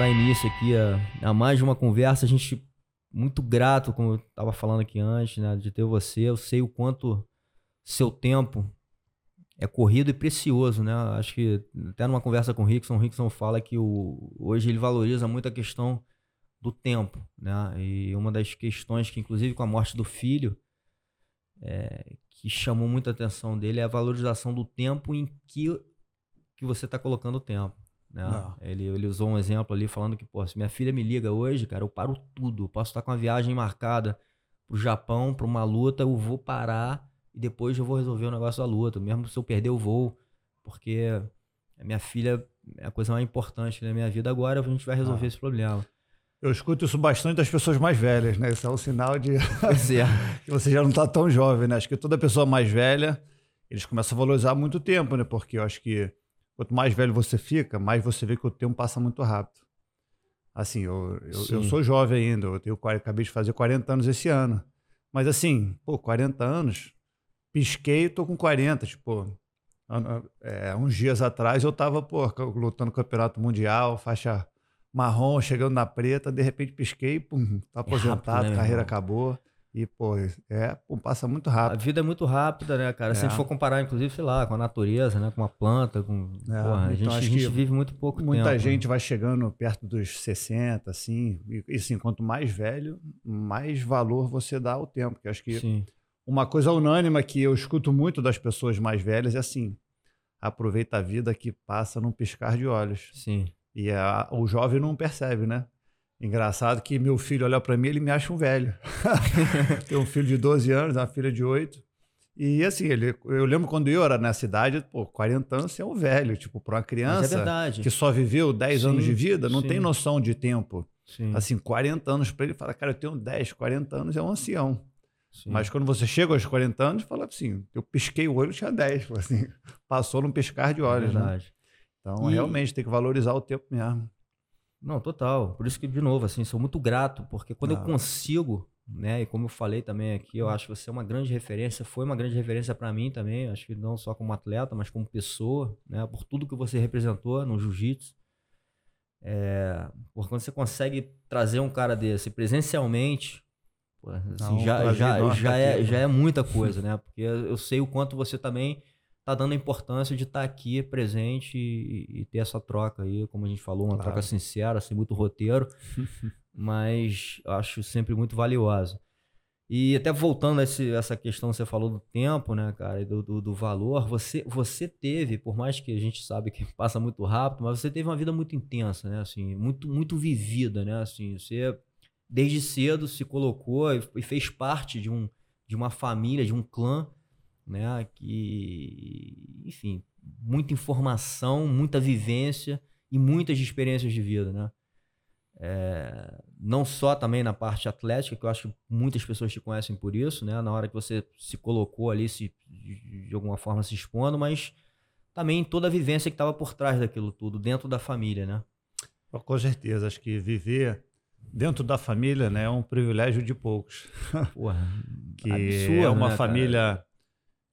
Dar início aqui a, a mais uma conversa. A gente muito grato, como eu estava falando aqui antes, né, de ter você. Eu sei o quanto seu tempo é corrido e precioso, né? Acho que até numa conversa com o Rickson, o Rickson fala que o, hoje ele valoriza muito a questão do tempo, né? E uma das questões que, inclusive, com a morte do filho, é, que chamou muita atenção dele é a valorização do tempo em que, que você está colocando o tempo. Né? Ele, ele usou um exemplo ali falando que, pô, se minha filha me liga hoje, cara, eu paro tudo. Eu posso estar com uma viagem marcada pro Japão, para uma luta, eu vou parar e depois eu vou resolver o negócio da luta, mesmo se eu perder o voo, porque a minha filha é a coisa mais importante na minha vida agora, a gente vai resolver ah. esse problema. Eu escuto isso bastante das pessoas mais velhas, né? Isso é um sinal de é. que você já não está tão jovem, né? Acho que toda pessoa mais velha, eles começam a valorizar muito tempo, né? Porque eu acho que quanto mais velho você fica, mais você vê que o tempo passa muito rápido. Assim, eu, eu, eu sou jovem ainda, eu tenho, acabei de fazer 40 anos esse ano. Mas assim, pô, 40 anos, pisquei e tô com 40. Tipo, é, uns dias atrás eu tava, pô, lutando no campeonato mundial, faixa marrom, chegando na preta, de repente pisquei, pum, tá aposentado, é rápido, né, carreira acabou. E, pô, é, pô, passa muito rápido. A vida é muito rápida, né, cara? É. Se a gente é. for comparar, inclusive, sei lá, com a natureza, né? Com uma planta, com. É, porra, a, então gente, a gente vive muito pouco muita tempo. Muita né? gente né? vai chegando perto dos 60, assim. E, e assim, quanto mais velho, mais valor você dá ao tempo. Porque acho que Sim. uma coisa unânime que eu escuto muito das pessoas mais velhas é assim: aproveita a vida que passa num piscar de olhos. Sim. E a, o jovem não percebe, né? Engraçado que meu filho olha para mim, ele me acha um velho. Tem um filho de 12 anos, uma filha de 8. E assim, ele, eu lembro quando eu era na cidade, pô, 40 anos você é um velho. Tipo, para uma criança é que só viveu 10 sim, anos de vida, não sim. tem noção de tempo. Sim. Assim, 40 anos para ele, fala, cara, eu tenho 10, 40 anos, é um ancião. Mas quando você chega aos 40 anos, fala assim, eu pisquei o olho, tinha 10. Assim, passou num piscar de olhos, é né? Então, e... realmente, tem que valorizar o tempo mesmo. Não, total. Por isso que, de novo, assim, sou muito grato, porque quando eu consigo, né, e como eu falei também aqui, eu acho que você é uma grande referência, foi uma grande referência para mim também, acho que não só como atleta, mas como pessoa, né, por tudo que você representou no jiu-jitsu. É, porque quando você consegue trazer um cara desse presencialmente, assim, não, já, já, já, é, já é muita coisa, né? Porque eu sei o quanto você também tá dando a importância de estar tá aqui presente e, e, ter essa troca aí, como a gente falou, uma claro. troca sincera, sem muito roteiro, mas acho sempre muito valiosa. E até voltando a esse, essa questão que você falou do tempo, né, cara, do, do, do, valor, você, você teve, por mais que a gente sabe que passa muito rápido, mas você teve uma vida muito intensa, né, assim, muito, muito vivida, né, assim, você desde cedo se colocou e, e fez parte de, um, de uma família, de um clã, né? Que, enfim, muita informação, muita vivência e muitas experiências de vida, né? É, não só também na parte atlética, que eu acho que muitas pessoas te conhecem por isso, né? Na hora que você se colocou ali, se, de alguma forma se expondo, mas também toda a vivência que estava por trás daquilo tudo, dentro da família, né? Com certeza, acho que viver dentro da família né, é um privilégio de poucos. Porra, que absurdo, é uma né, família?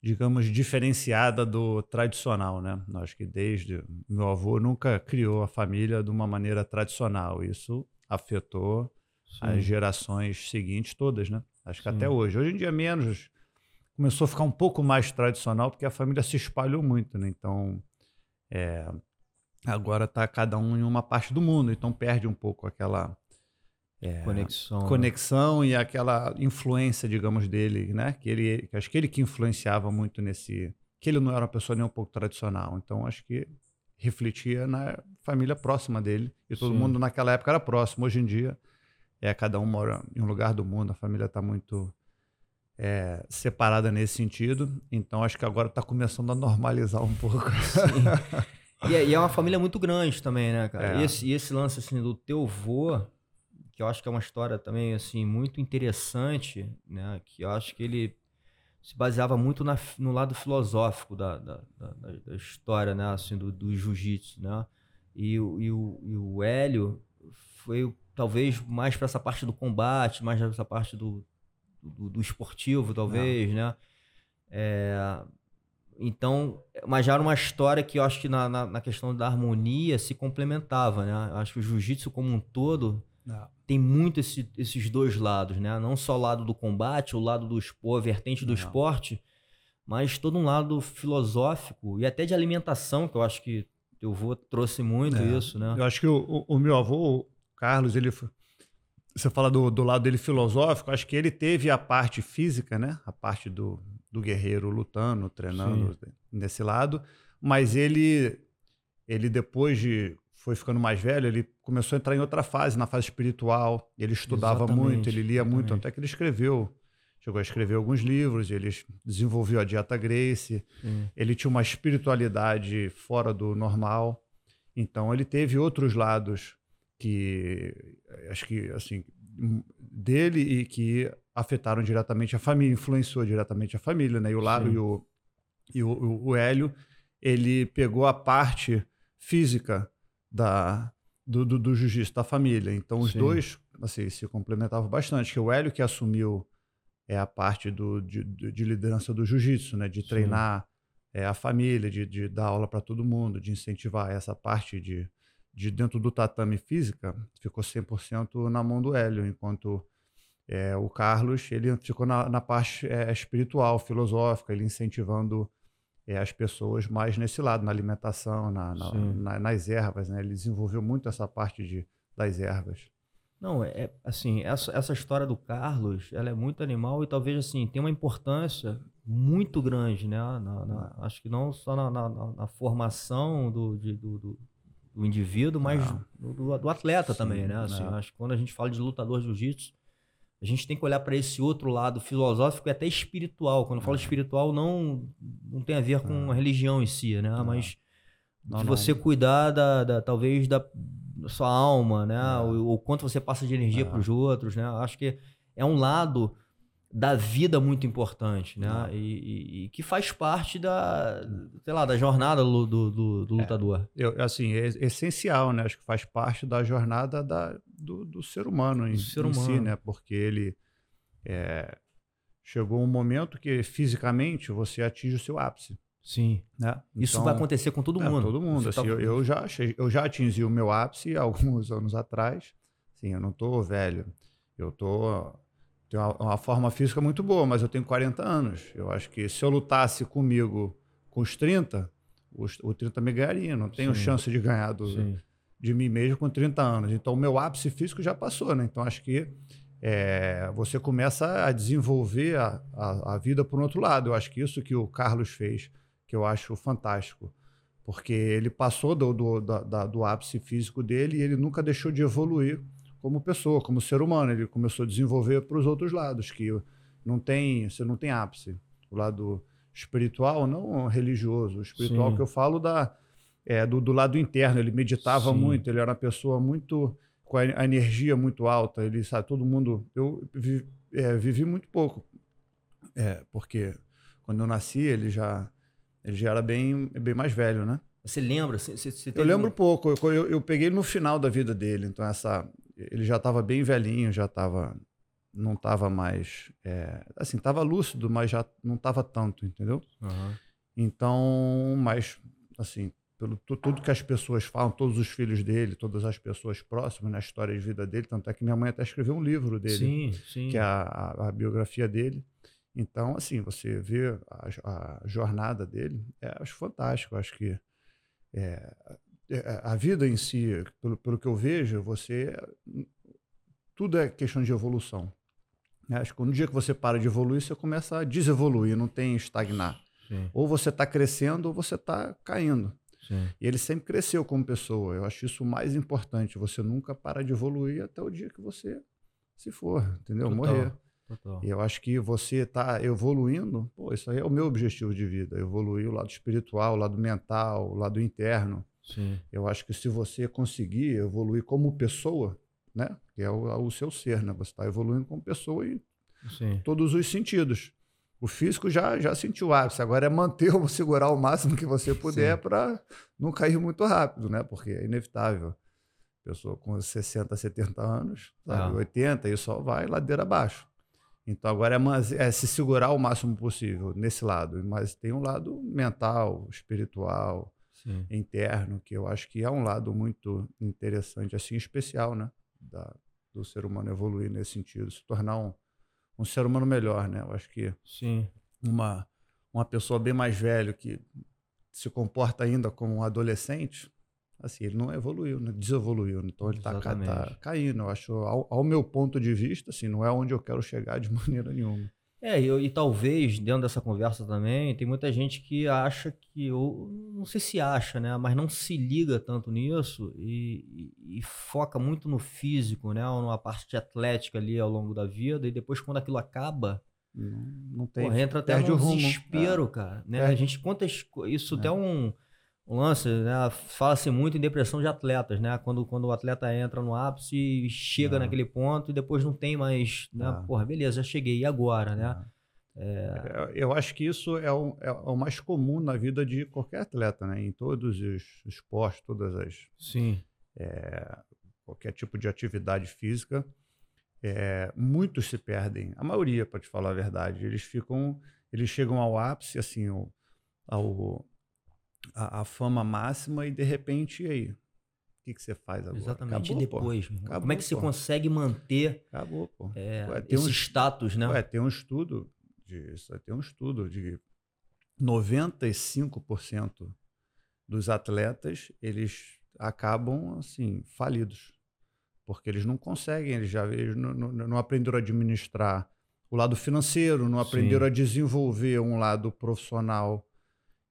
Digamos, diferenciada do tradicional, né? Acho que desde meu avô nunca criou a família de uma maneira tradicional. Isso afetou Sim. as gerações seguintes todas, né? Acho que Sim. até hoje. Hoje em dia menos começou a ficar um pouco mais tradicional porque a família se espalhou muito, né? Então, é, agora está cada um em uma parte do mundo, então perde um pouco aquela é, conexão, né? conexão né? e aquela influência, digamos, dele, né? Que ele, acho que ele que influenciava muito nesse, que ele não era uma pessoa nem um pouco tradicional. Então acho que refletia na família próxima dele e todo Sim. mundo naquela época era próximo. Hoje em dia é cada um mora em um lugar do mundo, a família está muito é, separada nesse sentido. Então acho que agora está começando a normalizar um pouco. e, é, e, é, uma família muito grande também, né, cara? É. E, esse, e esse lance assim do teu vô que eu acho que é uma história também assim muito interessante, né? Que eu acho que ele se baseava muito na, no lado filosófico da, da, da, da história, né? Assim, do, do jiu-jitsu, né? E, e, o, e o Hélio foi talvez mais para essa parte do combate, mais para essa parte do, do, do esportivo, talvez, Não. né? É, Então, mas já era uma história que eu acho que na, na, na questão da harmonia se complementava, né? Eu acho que o jiu-jitsu como um todo Não. tem muito esse, esses dois lados, né? Não só o lado do combate, o lado do esporte, a vertente do Não. esporte, mas todo um lado filosófico e até de alimentação, que eu acho que teu avô trouxe muito é. isso, né? Eu acho que o, o, o meu avô, o Carlos, ele você fala do, do lado dele filosófico, acho que ele teve a parte física, né? A parte do, do guerreiro lutando, treinando Sim. nesse lado, mas ele ele depois de foi ficando mais velho, ele começou a entrar em outra fase, na fase espiritual. Ele estudava exatamente, muito, ele lia exatamente. muito, até que ele escreveu, chegou a escrever alguns livros, ele desenvolveu a dieta Grace. Sim. Ele tinha uma espiritualidade fora do normal. Então ele teve outros lados que acho que assim dele e que afetaram diretamente a família, influenciou diretamente a família, né? E o Laro e, o, e o, o, Hélio, ele pegou a parte física da, do, do, do jiu-jitsu da família. Então os Sim. dois assim, se complementavam bastante. Que o Hélio que assumiu é a parte do, de, de liderança do jiu-jitsu, né? De treinar é, a família, de, de dar aula para todo mundo, de incentivar essa parte de, de dentro do tatame física, ficou 100% na mão do Hélio, enquanto é, o Carlos ele ficou na, na parte é, espiritual, filosófica, ele incentivando é, as pessoas mais nesse lado, na alimentação, na, na, na, nas ervas. Né? Ele desenvolveu muito essa parte de, das ervas. Não, é assim, essa, essa história do Carlos, ela é muito animal e talvez assim, tem uma importância muito grande, né? Na, acho que não só na, formação do, de, do, do, do, indivíduo, mas do, do, atleta Sim, também, né? Assim, acho que quando a gente fala de lutador de jiu-jitsu, a gente tem que olhar para esse outro lado filosófico e até espiritual. Quando eu falo é. espiritual, não, não tem a ver com a religião em si, né? Mas não, de você cuidar da, da, talvez da, da, sua alma, né? É. O, o, quanto você passa de energia é. para os outros, né? Acho que é um lado da vida muito importante, né? E, e, e, que faz parte da, sei lá, da jornada do, do, do é, lutador. É, eu, assim, é essencial, né? Acho que faz parte da jornada da, do, do ser humano em, ser humano. em si, né? Porque ele é, chegou um momento que fisicamente você atinge o seu ápice. Sim. Né? Então, Isso vai acontecer com todo é, mundo. todo mundo. Assim, tá... eu, eu, já, eu já atingi o meu ápice alguns anos atrás. Sim, eu não estou velho. Eu estou tenho uma, uma, forma física muito boa, mas eu tenho 40 anos. Eu acho que se eu lutasse comigo com os 30, os, o 30 me ganharia. Não tenho Sim. chance de ganhar do, de mim mesmo com 30 anos. Então, o meu ápice físico já passou, né? Então, acho que é, você começa a desenvolver a, a, a vida por um outro lado. Eu acho que isso que o Carlos fez, que eu acho fantástico. Porque ele passou do, do, da, do ápice físico dele e ele nunca deixou de evoluir como pessoa, como ser humano. Ele começou a desenvolver para os outros lados, que não tem, você não tem ápice. O lado espiritual, não religioso. O espiritual Sim. que eu falo da, é, do, do lado interno. Ele meditava Sim. muito, ele era uma pessoa muito com a, energia muito alta. Ele sabe, todo mundo. Eu vi, é, vivi muito pouco, é, porque quando eu nasci ele já ele já era bem bem mais velho, né? Você lembra? Você, você eu lembro um... pouco. Eu, eu, eu, peguei no final da vida dele. Então essa ele já estava bem velhinho, já estava não estava mais é, assim, estava lúcido, mas já não estava tanto, entendeu? Uhum. Então, mas assim, pelo tudo que as pessoas falam, todos os filhos dele, todas as pessoas próximas na história de vida dele, tanto é que minha mãe até escreveu um livro dele, sim, sim. que é a, a, a, biografia dele. Então, assim, você vê a, a jornada dele, é, acho fantástico, acho que é, é, a vida em si, pelo, pelo que eu vejo, você. Tudo é questão de evolução. Né? Acho que no dia que você para de evoluir, você começa a desevoluir, não tem estagnar. Sim. Ou você está crescendo ou você está caindo. Sim. E ele sempre cresceu como pessoa. Eu acho isso o mais importante. Você nunca para de evoluir até o dia que você se for, entendeu? Total. Morrer. Total. E eu acho que você está evoluindo, pô, isso aí é o meu objetivo de vida. Evoluir o lado espiritual, o lado mental, o lado interno. Sim. Eu acho que se você conseguir evoluir como pessoa, né? Que é o, o seu ser, né? Você está evoluindo como pessoa em Sim. todos os sentidos. O físico já, já sentiu ápice, agora é manter ou segurar o máximo que você puder para não cair muito rápido, né? Porque é inevitável. Pessoa com 60, 70 anos, sabe? Ah. 80, e só vai ladeira abaixo. Então agora é, é, se segurar o máximo possível nesse lado, mas tem um lado mental, espiritual, Sim. interno, que eu acho que é um lado muito interessante, assim, especial, né? Da, do ser humano evoluir nesse sentido, se tornar um, um ser humano melhor, né? Eu acho que Sim. uma uma pessoa bem mais velha que se comporta ainda como um adolescente, assim, ele não evoluiu, né? desevoluiu. Né? Então ele está tá caindo. Eu acho, ao, ao, meu ponto de vista, assim, não é onde eu quero chegar de maneira nenhuma. É, e, e, talvez, dentro dessa conversa também, tem muita gente que acha que, ou não sei se acha, né, mas não se liga tanto nisso e, e, e foca muito no físico, né, ou numa parte atlética ali ao longo da vida, e depois quando aquilo acaba, não, não tem. Entra até no desespero, é. cara. Né? A gente conta isso é. até um, um lance, né? Fala-se muito em depressão de atletas, né? Quando, quando o atleta entra no ápice e chega é. naquele ponto e depois não tem mais, né? É. Porra, beleza, já cheguei, e agora, né? É. Eu acho que isso é o, é o mais comum na vida de qualquer atleta, né? Em todos os esportes, todas as. Sim. qualquer tipo de atividade física é, muitos se perdem, a maioria, para te falar a verdade. Eles ficam, eles chegam ao ápice, assim, ao, ao a, a, fama máxima e de repente, e aí? O que, que você faz agora? Exatamente, Acabou, depois. Acabou, Como é que você consegue manter Acabou, pô. É, ué, esse um, status, né? Ué, tem um estudo disso, tem um estudo de 95% dos atletas, eles acabam, assim, falidos porque eles não conseguem, eles já eles não, não, não aprenderam a administrar o lado financeiro, não aprenderam Sim. a desenvolver um lado profissional.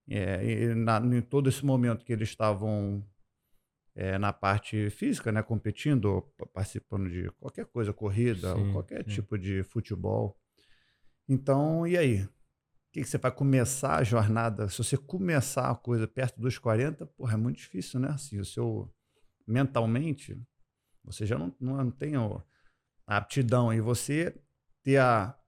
É, na, em todo esse momento que eles estavam é, na parte física, né, competindo, participando de qualquer coisa, corrida, sim, qualquer sim. tipo de futebol. Então, e aí? O que, que, você vai começar a jornada? Se você começar a coisa perto dos 40, porra, é muito difícil, né? Assim, o seu mentalmente, você já não, não tem a aptidão e você ter a,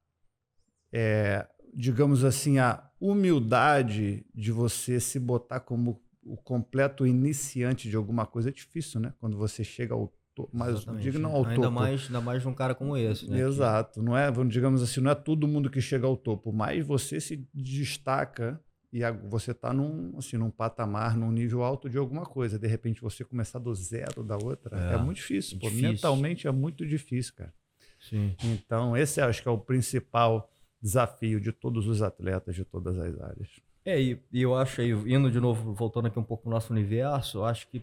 é, digamos assim, a humildade de você se botar como o completo iniciante de alguma coisa é difícil, né? Quando você chega ao topo, mas digo não ao ainda topo. Mais, ainda mais um cara como esse, né? Exato, não é, digamos assim, não é todo mundo que chega ao topo, mas você se destaca e você está num, assim, num patamar, num nível alto de alguma coisa. De repente você começar do zero da outra é, é muito difícil, é difícil. Mentalmente é muito difícil, cara. Sim. Então, esse acho que é o principal desafio de todos os atletas de todas as áreas. É, e, e eu acho aí, indo de novo, voltando aqui um pouco para o nosso universo, eu acho que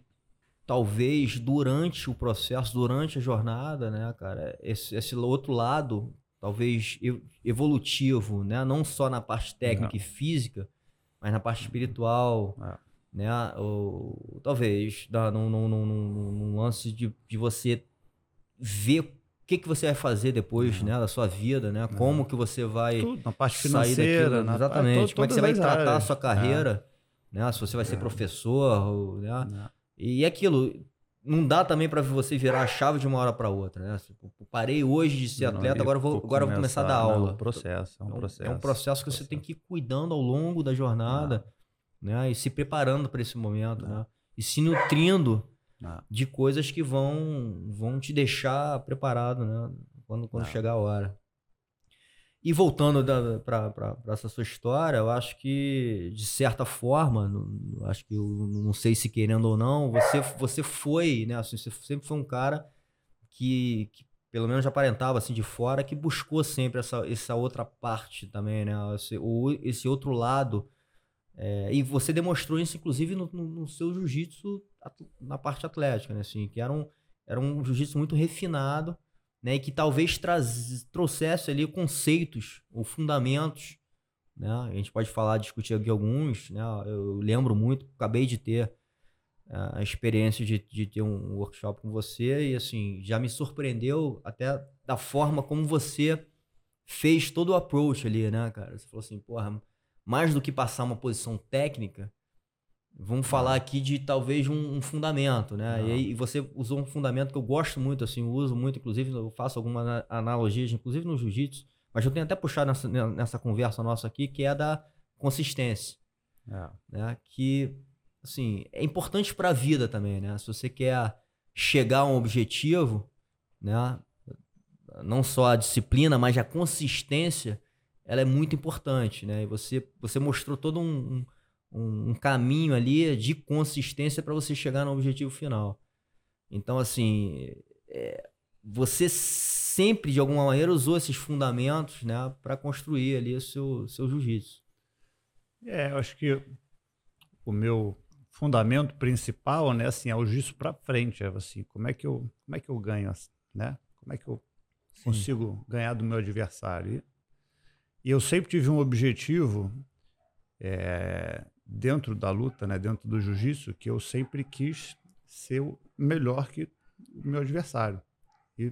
talvez durante o processo, durante a jornada, né, cara, esse, esse outro lado, talvez evolutivo, né, não só na parte técnica e física, mas na parte espiritual, é. né? Ou, talvez num, num, num, num lance de, de você ver o que, que você vai fazer depois né, da sua vida, né? É. Como que você vai Tudo, na parte financeira, daquilo, na, exatamente. Como é que você vai tratar áreas. a sua carreira, é. né? Se você vai ser é. professor, ou, né? E aquilo, não dá também para você virar a chave de uma hora para outra, né? Tipo, parei hoje de ser atleta, agora vou, agora vou começar a dar aula. É um processo, é um processo. É um processo que você tem que ir cuidando ao longo da jornada, né? E se preparando para esse momento, né? E se nutrindo de coisas que vão vão te deixar preparado, né? Quando, quando chegar a hora. E voltando para essa sua história, eu acho que, de certa forma, não, acho que eu não sei se querendo ou não, você, você foi, né? Assim, você sempre foi um cara que, que, pelo menos aparentava assim de fora, que buscou sempre essa, essa outra parte também, né? Esse, o, esse outro lado. É, e você demonstrou isso, inclusive, no, no, no seu jiu-jitsu na parte atlética, né? Assim, que era um, era um jiu-jitsu muito refinado né, e que talvez traz, trouxesse ali conceitos ou fundamentos, né? A gente pode falar, discutir aqui alguns, né? Eu lembro muito, acabei de ter a experiência de, de ter um workshop com você e assim já me surpreendeu até da forma como você fez todo o approach ali, né, cara? Você falou assim, porra, mais do que passar uma posição técnica, Vamos falar aqui de talvez um, um fundamento, né? E aí você usou um fundamento que eu gosto muito, assim, eu uso muito, inclusive eu faço algumas analogias, inclusive no jiu-jitsu, mas eu tenho até puxado nessa, nessa conversa nossa aqui, que é da consistência. É. Né? Que, assim, é importante para a vida também, né? Se você quer chegar a um objetivo, né? não só a disciplina, mas a consistência, ela é muito importante, né? E você, você mostrou todo um, um, um caminho ali de consistência para você chegar no objetivo final. Então, assim, é, você sempre, de alguma maneira, usou esses fundamentos né, para construir ali o seu, seu jiu-jitsu. É, eu acho que o meu fundamento principal, né, assim, é o jiu-jitsu para frente, é assim, como é que eu, como é que eu ganho, né? Como é que eu consigo Sim. ganhar do meu adversário? E, eu sempre tive um objetivo é, dentro da luta, né, dentro do jiu-jitsu, que eu sempre quis ser melhor que o meu adversário. E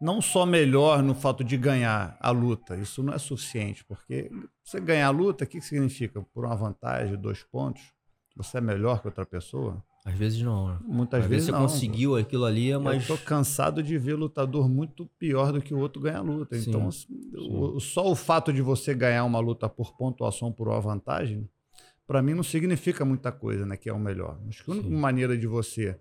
não só melhor no fato de ganhar a luta, isso não é suficiente, porque você ganhar a luta, o que significa? Por uma vantagem, dois pontos, você é melhor que outra pessoa? Às vezes não. Né? Muitas Às vezes, você não. conseguiu aquilo ali, mas. Eu tô cansado de ver lutador muito pior do que o outro ganhar a luta. Sim, então, sim. O, só o fato de você ganhar uma luta por pontuação, por uma vantagem, para mim não significa muita coisa, né? Que é o melhor. Acho que a única sim. maneira de você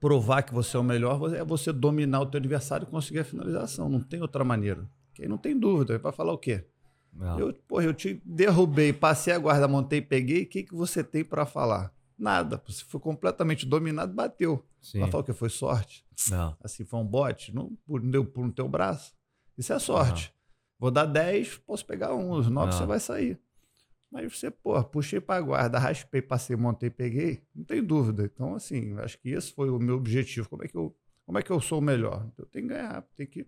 provar que você é o melhor é você dominar o teu adversário e conseguir a finalização. Não tem outra maneira. Quem não tem dúvida, vai falar o quê? Não. Eu, porra, eu te derrubei, passei a guarda, montei, peguei. O que, que você tem para falar? Nada. Você foi completamente dominado, bateu. Sim. Falar o que foi sorte? Não. Assim, foi um bote, não, deu pulo no teu braço. Isso é sorte. Não. Vou dar 10, posso pegar um, os 9 você vai sair. Mas você, pô, puxei para guarda, raspei, passei, montei, peguei, não tem dúvida. Então, assim, acho que esse foi o meu objetivo. Como é que eu, como é que eu sou o melhor? Eu tenho que ganhar, tenho que,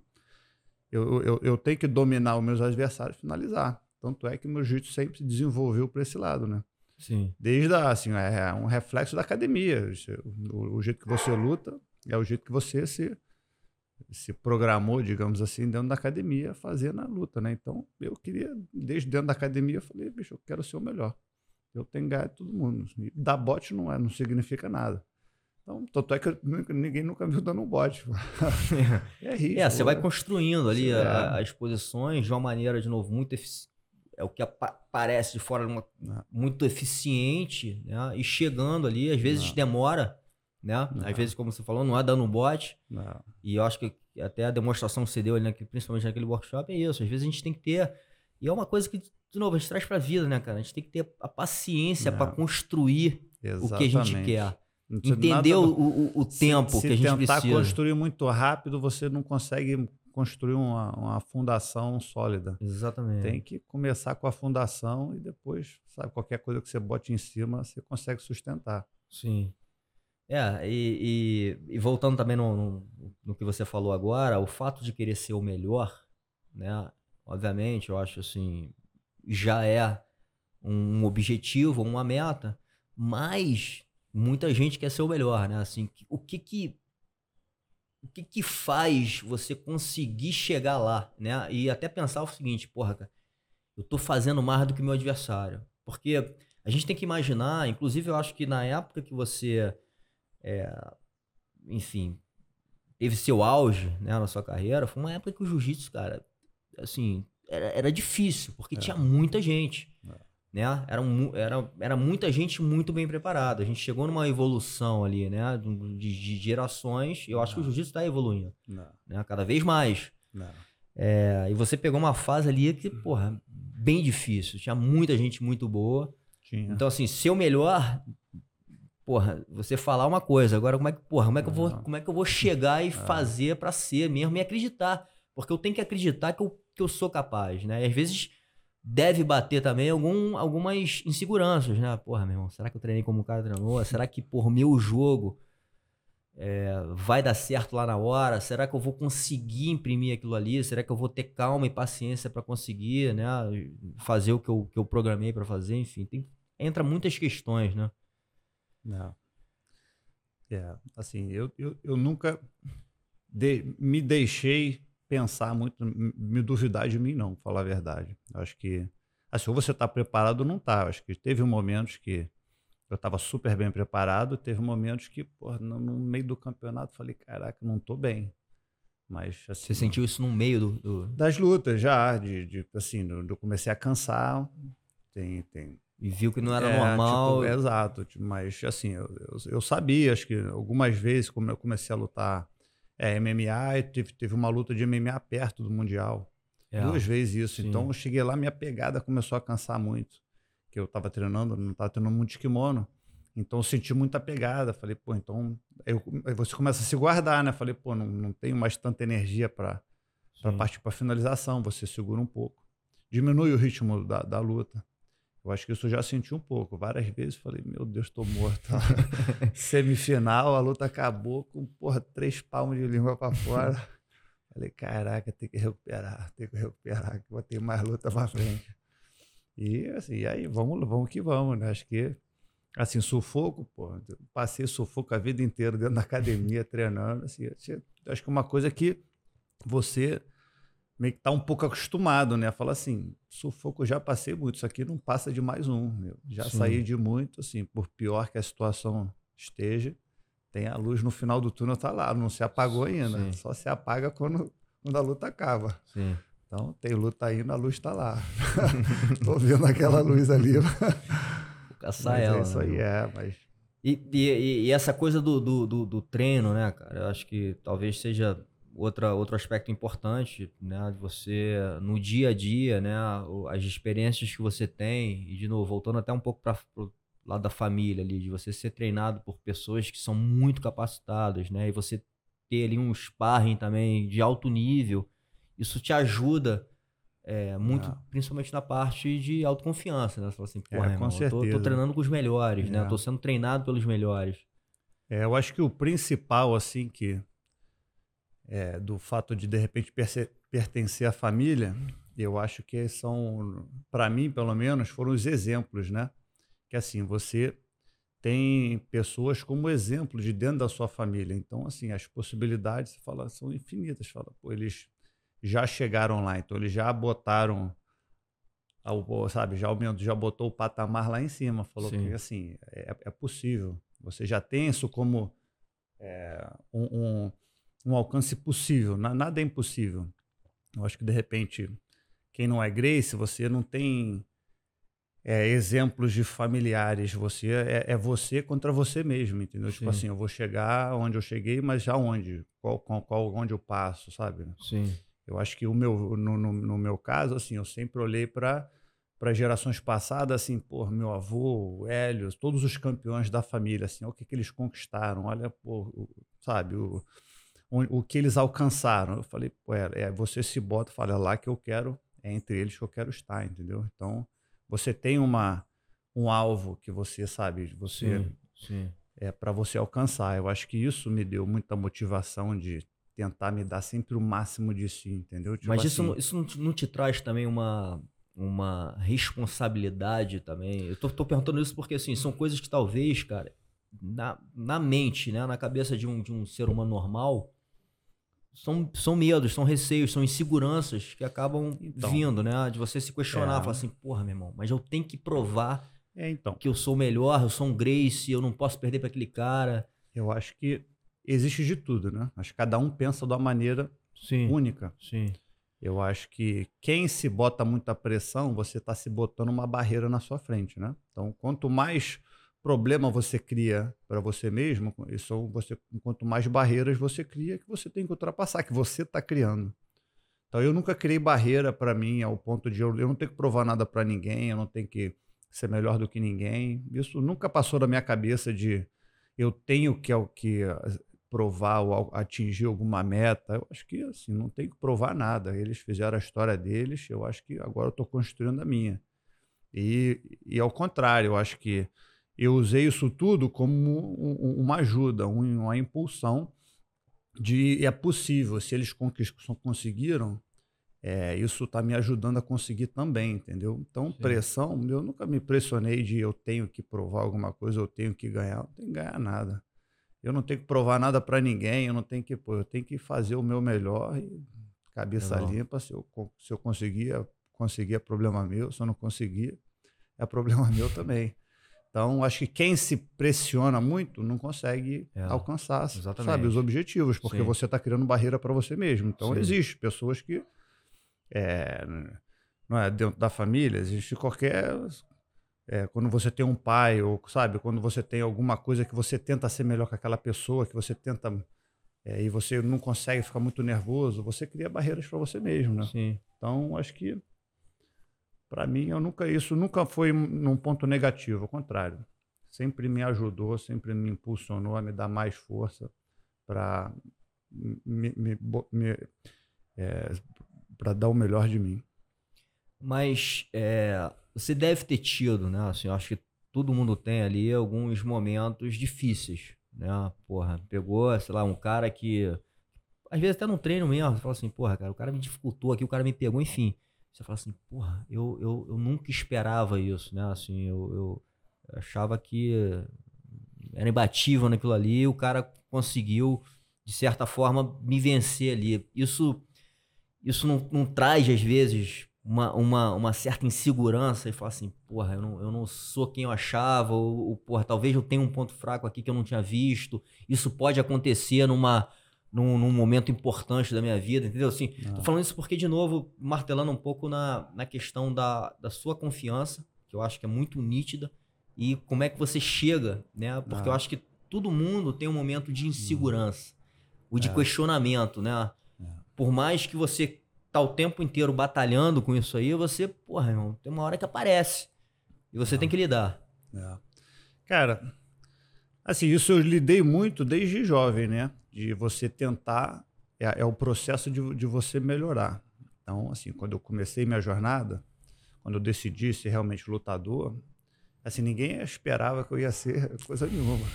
eu, eu, eu tenho que dominar os meus adversários, finalizar. Tanto é que meu jiu sempre se desenvolveu para esse lado, né? Sim. Desde a, assim, é um reflexo da academia. O, o jeito que você luta é o jeito que você se se programou, digamos assim, dentro da academia, fazer na luta, né? Então, eu queria, desde dentro da academia, eu falei, bicho, eu quero ser o melhor. Eu tenho que ganhar todo mundo. E dar bote não, é, não significa nada. Então, tanto é que eu, ninguém nunca viu dando um bote. é risco. É, você vai construindo ali é. as posições de uma maneira, de novo, muito eficiente. É o que parece de fora muito eficiente, né? E chegando ali, às vezes não. demora, né? Não. Às vezes, como você falou, não é dando um bote. Não. E eu acho que até a demonstração que você deu ali, né, principalmente naquele workshop, é isso. Às vezes a gente tem que ter. E é uma coisa que, de novo, a gente traz pra vida, né, cara? A gente tem que ter a paciência para construir Exatamente. o que a gente quer. Entender o, o, o, tempo se, se que a gente precisa. Se tentar construir muito rápido, você não consegue construir uma, uma fundação sólida. Exatamente. Tem que começar com a fundação e depois, sabe, qualquer coisa que você bote em cima, você consegue sustentar. Sim. É, e, e, e voltando também no, no, no, que você falou agora, o fato de querer ser o melhor, né? Obviamente, eu acho assim, já é um objetivo, uma meta, mas muita gente quer ser o melhor, né? Assim, o que que o que que faz você conseguir chegar lá, né? E até pensar o seguinte, porra, cara, eu tô fazendo mais do que meu adversário. Porque a gente tem que imaginar, inclusive eu acho que na época que você é, enfim, teve seu auge né, na sua carreira, foi uma época que o jiu-jitsu, cara, assim, era, era difícil, porque é. tinha muita gente. Né? Era, era, era muita gente muito bem preparada. A gente chegou numa evolução ali, né? De, de gerações. Eu acho que o jiu-jitsu está evoluindo. Não. Né? Cada vez mais. É, e você pegou uma fase ali que, porra, bem difícil. Tinha muita gente muito boa. Tinha. Então, assim, ser o melhor porra, você falar uma coisa, agora como é que, porra, como é que, eu, vou, como é que eu vou chegar e é. fazer para ser mesmo e acreditar? Porque eu tenho que acreditar que eu, que eu sou capaz, né? E às vezes deve bater também algum, algumas inseguranças, né? Porra, meu irmão, será que eu treinei como o cara treinou? Será que por meu jogo é, vai dar certo lá na hora? Será que eu vou conseguir imprimir aquilo ali? Será que eu vou ter calma e paciência para conseguir, né? Fazer o que eu, que eu programei para fazer? Enfim, tem, entra muitas questões, né? Não. É, assim, eu, eu, eu nunca de, me deixei pensar muito, me duvidar de mim, não, falar a verdade. Eu acho que, assim, ou você está preparado ou não está. Acho que teve momentos que eu estava super bem preparado, teve momentos que, pô, no, no, meio do campeonato, falei, caraca, não estou bem. Mas, assim, Você sentiu isso no meio do, do... das lutas já, de, de assim, eu comecei a cansar. Tem, tem, e viu que não era é, normal. Tipo, exato, tipo, mas assim, eu, eu, eu, sabia, acho que algumas vezes, como eu comecei a lutar É, MMA, teve, teve uma luta de MMA perto do Mundial. É. Duas vezes isso. Sim. Então eu cheguei lá, minha pegada começou a cansar muito. Que eu tava treinando, não tava treinando muito de kimono. Então eu senti muita pegada. Falei, pô, então. Eu, aí você começa a se guardar, né? Falei, pô, não, não tenho mais tanta energia para partir para finalização. Você segura um pouco. Diminui o ritmo da, da luta. Eu acho que isso eu já senti um pouco. Várias vezes falei, meu Deus, tô morto. Semifinal, a luta acabou com, porra, três palmos de língua para fora. falei, caraca, tem que recuperar, tem que recuperar, que vou ter mais luta para frente. E assim, aí vamos, vamos que vamos, né? Acho que, assim, sufoco, pô, passei sufoco a vida inteira dentro da academia, treinando, assim, acho que uma coisa que você meio que tá um pouco acostumado, né? Fala assim, sufoco já passei muito, isso aqui não passa de mais um. Meu. Já Sim. saí de muito, assim, por pior que a situação esteja, tem a luz no final do túnel, tá lá, não se apagou ainda. Sim. Só se apaga quando, quando a luta acaba. Sim. Então tem luta ainda, a luz tá lá. Tô vendo aquela luz ali. Caçar ela. É isso né? aí, é, mas. E, e, e, essa coisa do, do, do, do treino, né, cara? Eu acho que talvez seja outra, outro aspecto importante, né, de você no dia a dia, né, as experiências que você tem e de novo voltando até um pouco para o lado da família ali, de você ser treinado por pessoas que são muito capacitadas, né, e você ter ali um sparring também de alto nível, isso te ajuda é, muito, é. principalmente na parte de autoconfiança, né? Você fala assim, pô, é, irmão, eu tô, tô, treinando com os melhores, né? Eu tô sendo treinado pelos melhores. É, eu acho que o principal, assim, que é, do fato de de repente pertencer à família, eu acho que são, para mim pelo menos, foram os exemplos, né? Que assim, você tem pessoas como exemplo de dentro da sua família. Então, assim, as possibilidades, você fala, são infinitas. Fala, pô, eles já chegaram lá, então eles já botaram, sabe, já aumentou, já botou o patamar lá em cima. Falou Sim. que, assim, é, é, possível. Você já tem isso como é, um, um um alcance possível. Nada é impossível. Eu acho que, de repente, quem não é Grace, você não tem é, exemplos de familiares. Você é, é, você contra você mesmo, entendeu? Tipo Sim. Tipo assim, eu vou chegar onde eu cheguei, mas já onde? Qual, qual, qual, onde eu passo, sabe? Sim. Eu acho que o meu, no, no, no meu caso, assim, eu sempre olhei para para gerações passadas, assim, pô, meu avô, Hélio, todos os campeões da família, assim, olha o que, que eles conquistaram, olha, pô, sabe, o, o que eles alcançaram. Eu falei, pô, é, é, você se bota, fala é lá que eu quero, é entre eles que eu quero estar, entendeu? Então, você tem uma um alvo que você sabe, você sim, sim. é para você alcançar. Eu acho que isso me deu muita motivação de tentar me dar sempre o máximo de si, entendeu? Tipo Mas isso, assim, isso não te traz também uma uma responsabilidade também. Eu tô, tô perguntando isso porque assim, são coisas que talvez, cara, na, na mente, né, na cabeça de um, de um ser humano normal, são, são medos, são receios, são inseguranças que acabam então, vindo, né? De você se questionar, é. falar assim, porra, meu irmão, mas eu tenho que provar é, então. que eu sou melhor, eu sou um Grace, eu não posso perder para aquele cara. Eu acho que existe de tudo, né? Acho que cada um pensa de uma maneira sim, única. Sim. Eu acho que quem se bota muita pressão, você está se botando uma barreira na sua frente, né? Então, quanto mais problema você cria para você mesmo, isso você, quanto mais barreiras você cria, que você tem que ultrapassar, que você está criando. Então eu nunca criei barreira para mim ao ponto de eu, eu não tenho que provar nada para ninguém, eu não tenho que ser melhor do que ninguém. Isso nunca passou da minha cabeça de eu tenho que, que eh, provar ou atingir alguma meta. Eu acho que assim, não tem que provar nada. Eles fizeram a história deles, eu acho que agora eu estou construindo a minha. E, e ao contrário, eu acho que eu usei isso tudo como uma ajuda, uma impulsão de é possível, se eles conseguiram, é, isso está me ajudando a conseguir também, entendeu? Então, Sim. pressão, eu nunca me pressionei de eu tenho que provar alguma coisa, eu tenho que ganhar, não tenho que ganhar nada. Eu não tenho que provar nada para ninguém, eu não tenho que, pô, eu tenho que fazer o meu melhor e cabeça limpa, se eu, se eu conseguir, conseguir é problema meu, se eu não conseguir, é problema meu também. Então, acho que quem se pressiona muito não consegue é, alcançar sabe, os objetivos, porque Sim. você está criando barreira para você mesmo. Então, Sim. existe pessoas que. É, não é dentro da família, existe qualquer. É, quando você tem um pai, ou sabe, quando você tem alguma coisa que você tenta ser melhor que aquela pessoa, que você tenta é, e você não consegue ficar muito nervoso, você cria barreiras para você mesmo, né? Sim. Então, acho que para mim eu nunca isso nunca foi num ponto negativo, ao contrário. Sempre me ajudou, sempre me impulsionou a me dar mais força para me, me, me é, para dar o melhor de mim. Mas é, você deve ter tido, né? Assim, eu acho que todo mundo tem ali alguns momentos difíceis, né? Porra, pegou, sei lá, um cara que. Às vezes até no treino mesmo, fala assim, porra, cara, o cara me dificultou aqui, o cara me pegou, enfim. Você fala assim, porra, eu, eu, eu nunca esperava isso, né? Assim, eu, eu achava que era imbatível naquilo ali, o cara conseguiu, de certa forma, me vencer ali. Isso, isso não, não traz, às vezes, uma, uma, uma certa insegurança e falar assim, porra, eu não, eu não sou quem eu achava, ou, ou porra, talvez eu tenha um ponto fraco aqui que eu não tinha visto. Isso pode acontecer numa, num, num momento importante da minha vida, entendeu? Assim, tô falando isso porque, de novo, martelando um pouco na, na questão da, da sua confiança, que eu acho que é muito nítida, e como é que você chega, né? Porque eu acho que todo mundo tem um momento de insegurança, o de é. questionamento, né? É. Por mais que você tá o tempo inteiro batalhando com isso aí, você, porra, irmão, tem uma hora que aparece. E você tem que lidar. É. Cara, assim, isso eu lidei muito desde jovem, né? De você tentar, é, é o processo de, de você melhorar. Então, assim, quando eu comecei minha jornada, quando eu decidi ser realmente lutador, Assim, ninguém esperava que eu ia ser coisa nenhuma.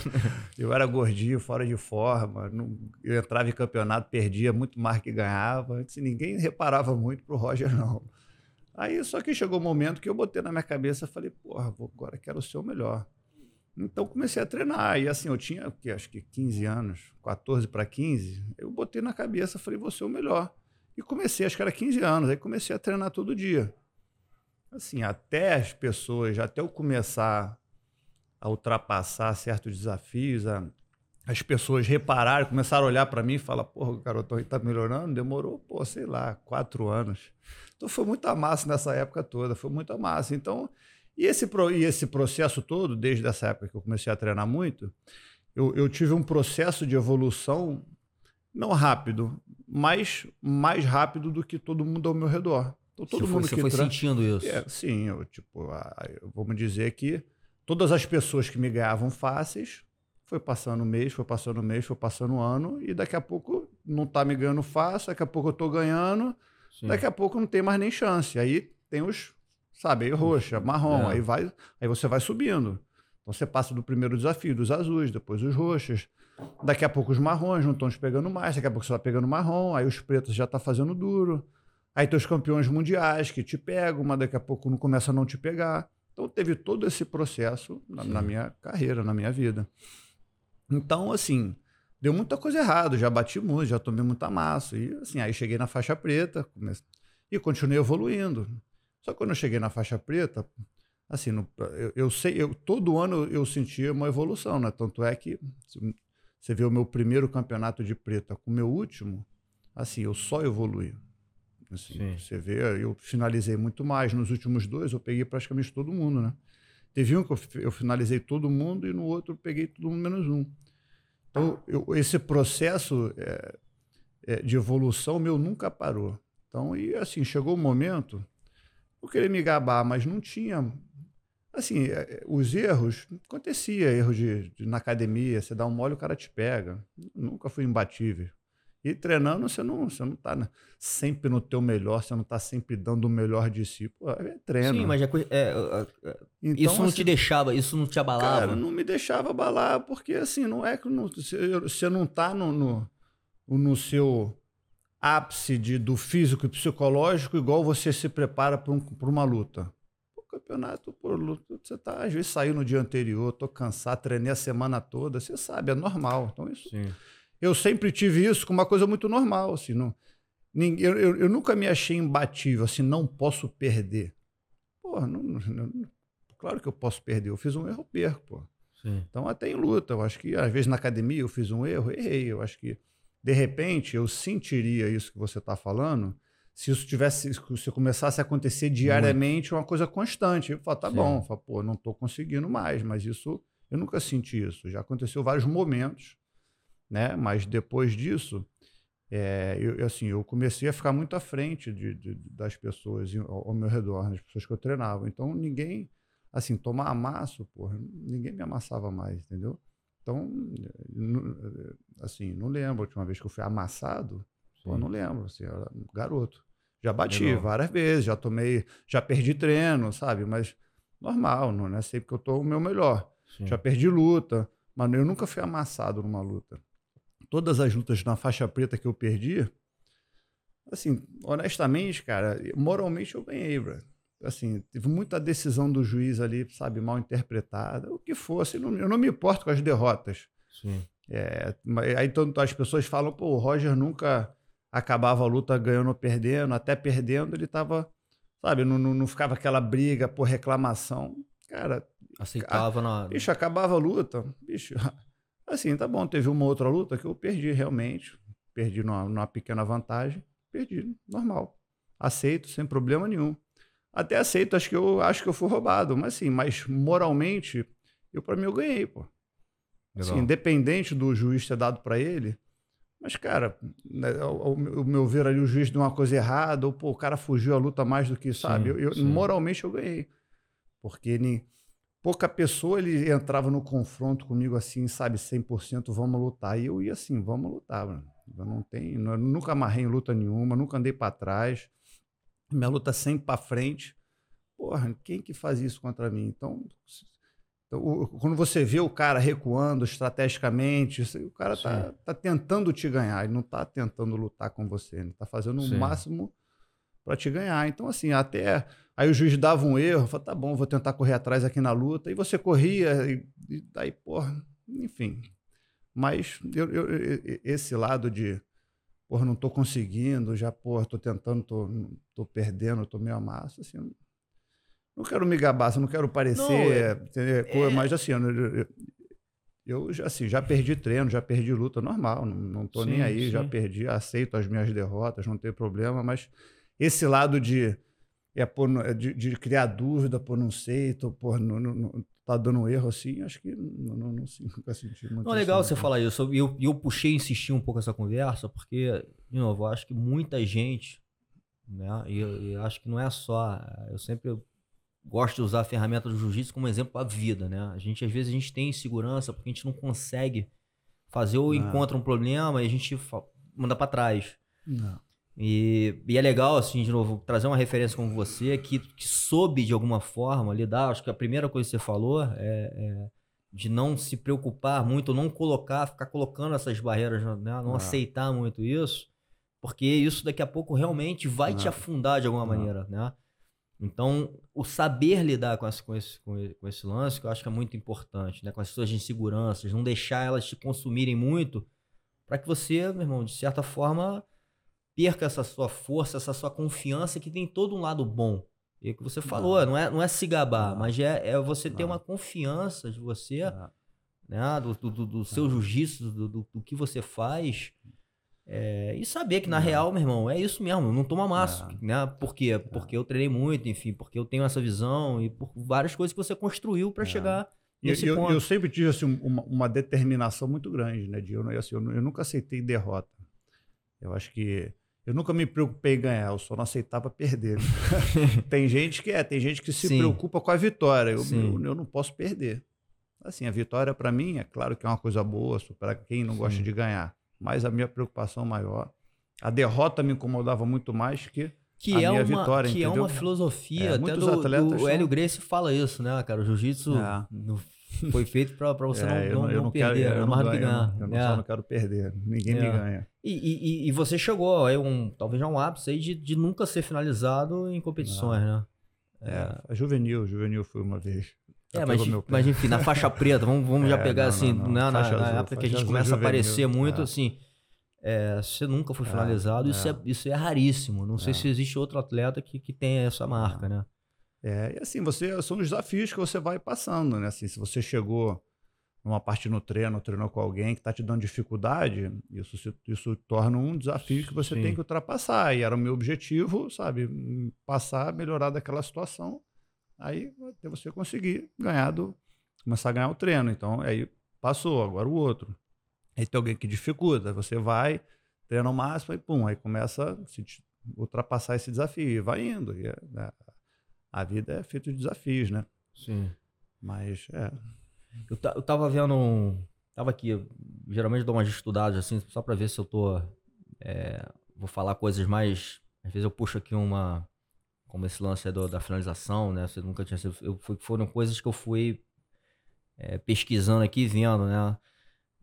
eu era gordinho, fora de forma, não, eu entrava em campeonato, perdia muito mais que ganhava. Assim, ninguém reparava muito pro Roger, não. Aí só que chegou o um momento que eu botei na minha cabeça falei, porra, agora quero ser o melhor. Então comecei a treinar. E assim, eu tinha, que, acho que 15 anos, 14 para 15, eu botei na cabeça, falei, vou ser o melhor. E comecei, acho que era 15 anos, aí comecei a treinar todo dia assim, até as pessoas, até eu começar a ultrapassar certos desafios, a, as pessoas repararem, começaram a olhar para mim e falar, porra, o garotão está melhorando, demorou, pô, sei lá, quatro anos. Então foi muita massa nessa época toda, foi muita massa. Então, e esse, e esse processo todo, desde essa época que eu comecei a treinar muito, eu, eu tive um processo de evolução não rápido, mas mais rápido do que todo mundo ao meu redor. Então, todo você mundo foi, que você foi sentindo isso? É, sim, eu, tipo, vamos dizer que todas as pessoas que me ganhavam fáceis, foi passando mês, foi passando mês, foi passando ano, e daqui a pouco não tá me ganhando fácil, daqui a pouco eu tô ganhando, sim. daqui a pouco não tem mais nem chance. Aí tem os, sabe, aí roxa, marrom, é. aí vai, aí você vai subindo. Então você passa do primeiro desafio, dos azuis, depois os roxas. Daqui a pouco os marrons não estão te pegando mais, daqui a pouco você vai pegando marrom, aí os pretos já tá fazendo duro. Aí tem os campeões mundiais que te pegam, mas daqui a pouco não começa a não te pegar. Então teve todo esse processo na, na minha carreira, na minha vida. Então, assim, deu muita coisa errada, já bati muito, já tomei muita massa. E assim, aí cheguei na faixa preta comecei, e continuei evoluindo. Só que quando eu cheguei na faixa preta, assim, no, eu, eu, sei, eu, todo ano eu sentia uma evolução, né? Tanto é que você vê o meu primeiro campeonato de preta com o meu último, assim, eu só evoluí. Assim, você vê, eu finalizei muito mais. Nos últimos dois, eu peguei praticamente todo mundo, né? Teve um que eu, eu finalizei todo mundo e no outro eu peguei todo mundo menos um. Então, eu, esse processo é, é, de evolução meu nunca parou. Então, e assim, chegou o um momento, eu queria me gabar, mas não tinha. Assim, é, é, os erros, acontecia erro de, de, na academia, você dá um mole, o cara te pega. Nunca fui imbatível. E treinando, você não, você não tá sempre no teu melhor, você não tá sempre dando o melhor de si. Pô, é treino. Sim, mas é, é, é, então, isso não assim, te deixava, isso não te abalava? Cara, não me deixava abalar, porque assim, não é que não, você não tá no, no, no seu ápice do físico e psicológico igual você se prepara para um, uma luta. O campeonato, por luta, você tá às vezes saiu no dia anterior, tô cansado, treinei a semana toda, você sabe, é normal. Então isso... Sim eu sempre tive isso como uma coisa muito normal, assim, não, ninguém, eu, eu, eu, nunca me achei imbatível, assim, não posso perder. Porra, não, não, claro que eu posso perder, eu fiz um erro, perco, pô. Sim. Então até em luta, eu acho que às vezes na academia eu fiz um erro, errei, eu acho que de repente eu sentiria isso que você está falando se isso tivesse, se começasse a acontecer diariamente, uma coisa constante. Eu falo, tá Sim. bom, eu falo, pô, não estou conseguindo mais, mas isso eu nunca senti isso. Já aconteceu vários momentos né? Mas depois disso, é, eu, assim, eu comecei a ficar muito à frente de, de das pessoas ao, ao, meu redor, das pessoas que eu treinava. Então, ninguém, assim, tomar amasso, porra, ninguém me amassava mais, entendeu? Então, assim, não lembro a última vez que eu fui amassado, pô, não lembro, assim, era um garoto. Já bati Legal. várias vezes, já tomei, já perdi treino, sabe? Mas normal, não é sempre que eu tô o meu melhor. Sim. Já perdi luta, mas eu nunca fui amassado numa luta todas as lutas na faixa preta que eu perdi, assim, honestamente, cara, moralmente eu ganhei, bro. Assim, teve muita decisão do juiz ali, sabe, mal interpretada, o que fosse. Eu não, eu não me importo com as derrotas. Sim. É, aí então, as pessoas falam, pô, o Roger nunca acabava a luta ganhando ou perdendo, até perdendo ele tava, sabe, não, não, não ficava aquela briga por reclamação. Cara, aceitava a, na. Bicho, acabava a luta, bicho, Assim, tá bom, teve uma outra luta que eu perdi realmente, perdi numa, numa pequena vantagem, perdi, normal. Aceito, sem problema nenhum. Até aceito, acho que eu acho que eu fui roubado, mas assim, mas moralmente, eu para mim eu ganhei, pô. Assim, independente do juiz ter dado para ele, mas, cara, né, meu ver ali, o juiz deu uma coisa errada, ou pô, o cara fugiu a luta mais do que, sabe? Sim, eu, eu moralmente eu ganhei. Porque ele, pouca pessoa ele entrava no confronto comigo assim, sabe, 100% vamos lutar. E eu ia assim, vamos lutar, mano. Eu não tenho, eu nunca amarrei em luta nenhuma, nunca andei para trás. Minha luta sempre para frente. Porra, quem que faz isso contra mim? Então, então o, quando você vê o cara recuando estrategicamente, o cara tá, tá tentando te ganhar, ele não tá tentando lutar com você, ele tá fazendo Sim. o máximo para te ganhar. Então, assim, até aí o juiz dava um erro, falava, tá bom, vou tentar correr atrás aqui na luta, e você corria, e, e daí, porra, enfim. Mas eu, eu, esse lado de, porra, não tô conseguindo, já, porra, tô tentando, tô, tô perdendo, tô meio amasso, assim, não quero me gabar, não quero parecer, não, é, é, mas assim, eu, eu já, assim, já perdi treino, já perdi luta normal, não, sim, nem aí, sim. já perdi, aceito as minhas derrotas, não tem problema, mas esse lado de, é, por, de, de, criar dúvida, por não sei, tô, por, não, não, tá dando um erro assim, acho que não, não, não nunca senti muito. Não, legal você falar isso. E eu, eu puxei e insisti um pouco essa conversa, porque, de novo, eu acho que muita gente, né, e eu acho que não é só. Eu sempre gosto de usar a ferramenta do jiu-jitsu como exemplo para a vida, né? A gente, às vezes, a gente tem insegurança porque a gente não consegue fazer ou não. encontra um problema e a gente manda para trás. Não. E, e, é legal, assim, de novo, trazer uma referência como você, que, que soube de alguma forma lidar. Acho que a primeira coisa que você falou é, é de não se preocupar muito, não colocar, ficar colocando essas barreiras, né? não, aceitar muito isso, porque isso daqui a pouco realmente vai te afundar de alguma maneira, né? Então, o saber lidar com esse, com, esse, com esse lance, que eu acho que é muito importante, né? Com as suas inseguranças, não deixar elas te consumirem muito, para que você, meu irmão, de certa forma perca essa sua força, essa sua confiança que tem todo um lado bom. E é o que você falou, não, não é, não é se gabar, não. mas é, é você ter uma confiança de você, né, do, do, do seu jiu-jitsu, do, do, do, que você faz. É, e saber que, na real, meu irmão, é isso mesmo, não toma massa. Né? Por quê? Porque eu treinei muito, enfim, porque eu tenho essa visão e por várias coisas que você construiu para chegar nesse eu, ponto. Eu, eu sempre tive assim, uma, uma, determinação muito grande, né? De, eu, assim, eu, eu nunca aceitei derrota. Eu acho que eu nunca me preocupei em ganhar, eu só não aceitava perder. tem gente que é, tem gente que se Sim. preocupa com a vitória. Eu, eu, eu, não posso perder. Assim, a vitória para mim é claro que é uma coisa boa para quem não Sim. gosta de ganhar, mas a minha preocupação maior, a derrota me incomodava muito mais que que a é minha uma, vitória, que entendeu? é uma filosofia é, até do, atletas do Hélio Gracie fala isso, né, cara? O jiu-jitsu é. Foi feito para você é, não, não, não, não, perder, quero, não, mais do que ganhar. Eu, não, é. só não quero perder, ninguém é. me ganha. E, e, e, você chegou a um, talvez já um ápice aí de, de nunca ser finalizado em competições, né? É, a juvenil, juvenil foi uma vez. É, mas, mas enfim, na faixa preta, vamos, vamos já é, pegar assim, né, na, na, na época que a gente começa a aparecer muito, é. assim, é, você nunca foi finalizado, isso, é, isso é raríssimo. Não sei se existe outro atleta que, que tenha essa marca, né? É, e assim, você são os desafios que você vai passando, né? Assim, se você chegou numa parte no treino, treinou com alguém que está te dando dificuldade, isso, isso torna um desafio que você Sim. tem que ultrapassar. E era o meu objetivo, sabe? Passar, melhorar daquela situação. Aí até você conseguir ganhar do. começar a ganhar o treino. Então, aí passou, agora o outro. Aí tem alguém que dificulta, você vai, treina ao máximo e pum, aí começa a se ultrapassar esse desafio e vai indo. E, né, a vida é feita de desafios, né? Sim. Mas, é. Eu, eu tava vendo um. Tava aqui, geralmente dou umas estudadas assim, só pra ver se eu tô. É, vou falar coisas mais. Às vezes eu puxo aqui uma. Como esse lance do, da finalização, né? Você nunca tinha sido. Eu, foram coisas que eu fui é, pesquisando aqui vendo, né?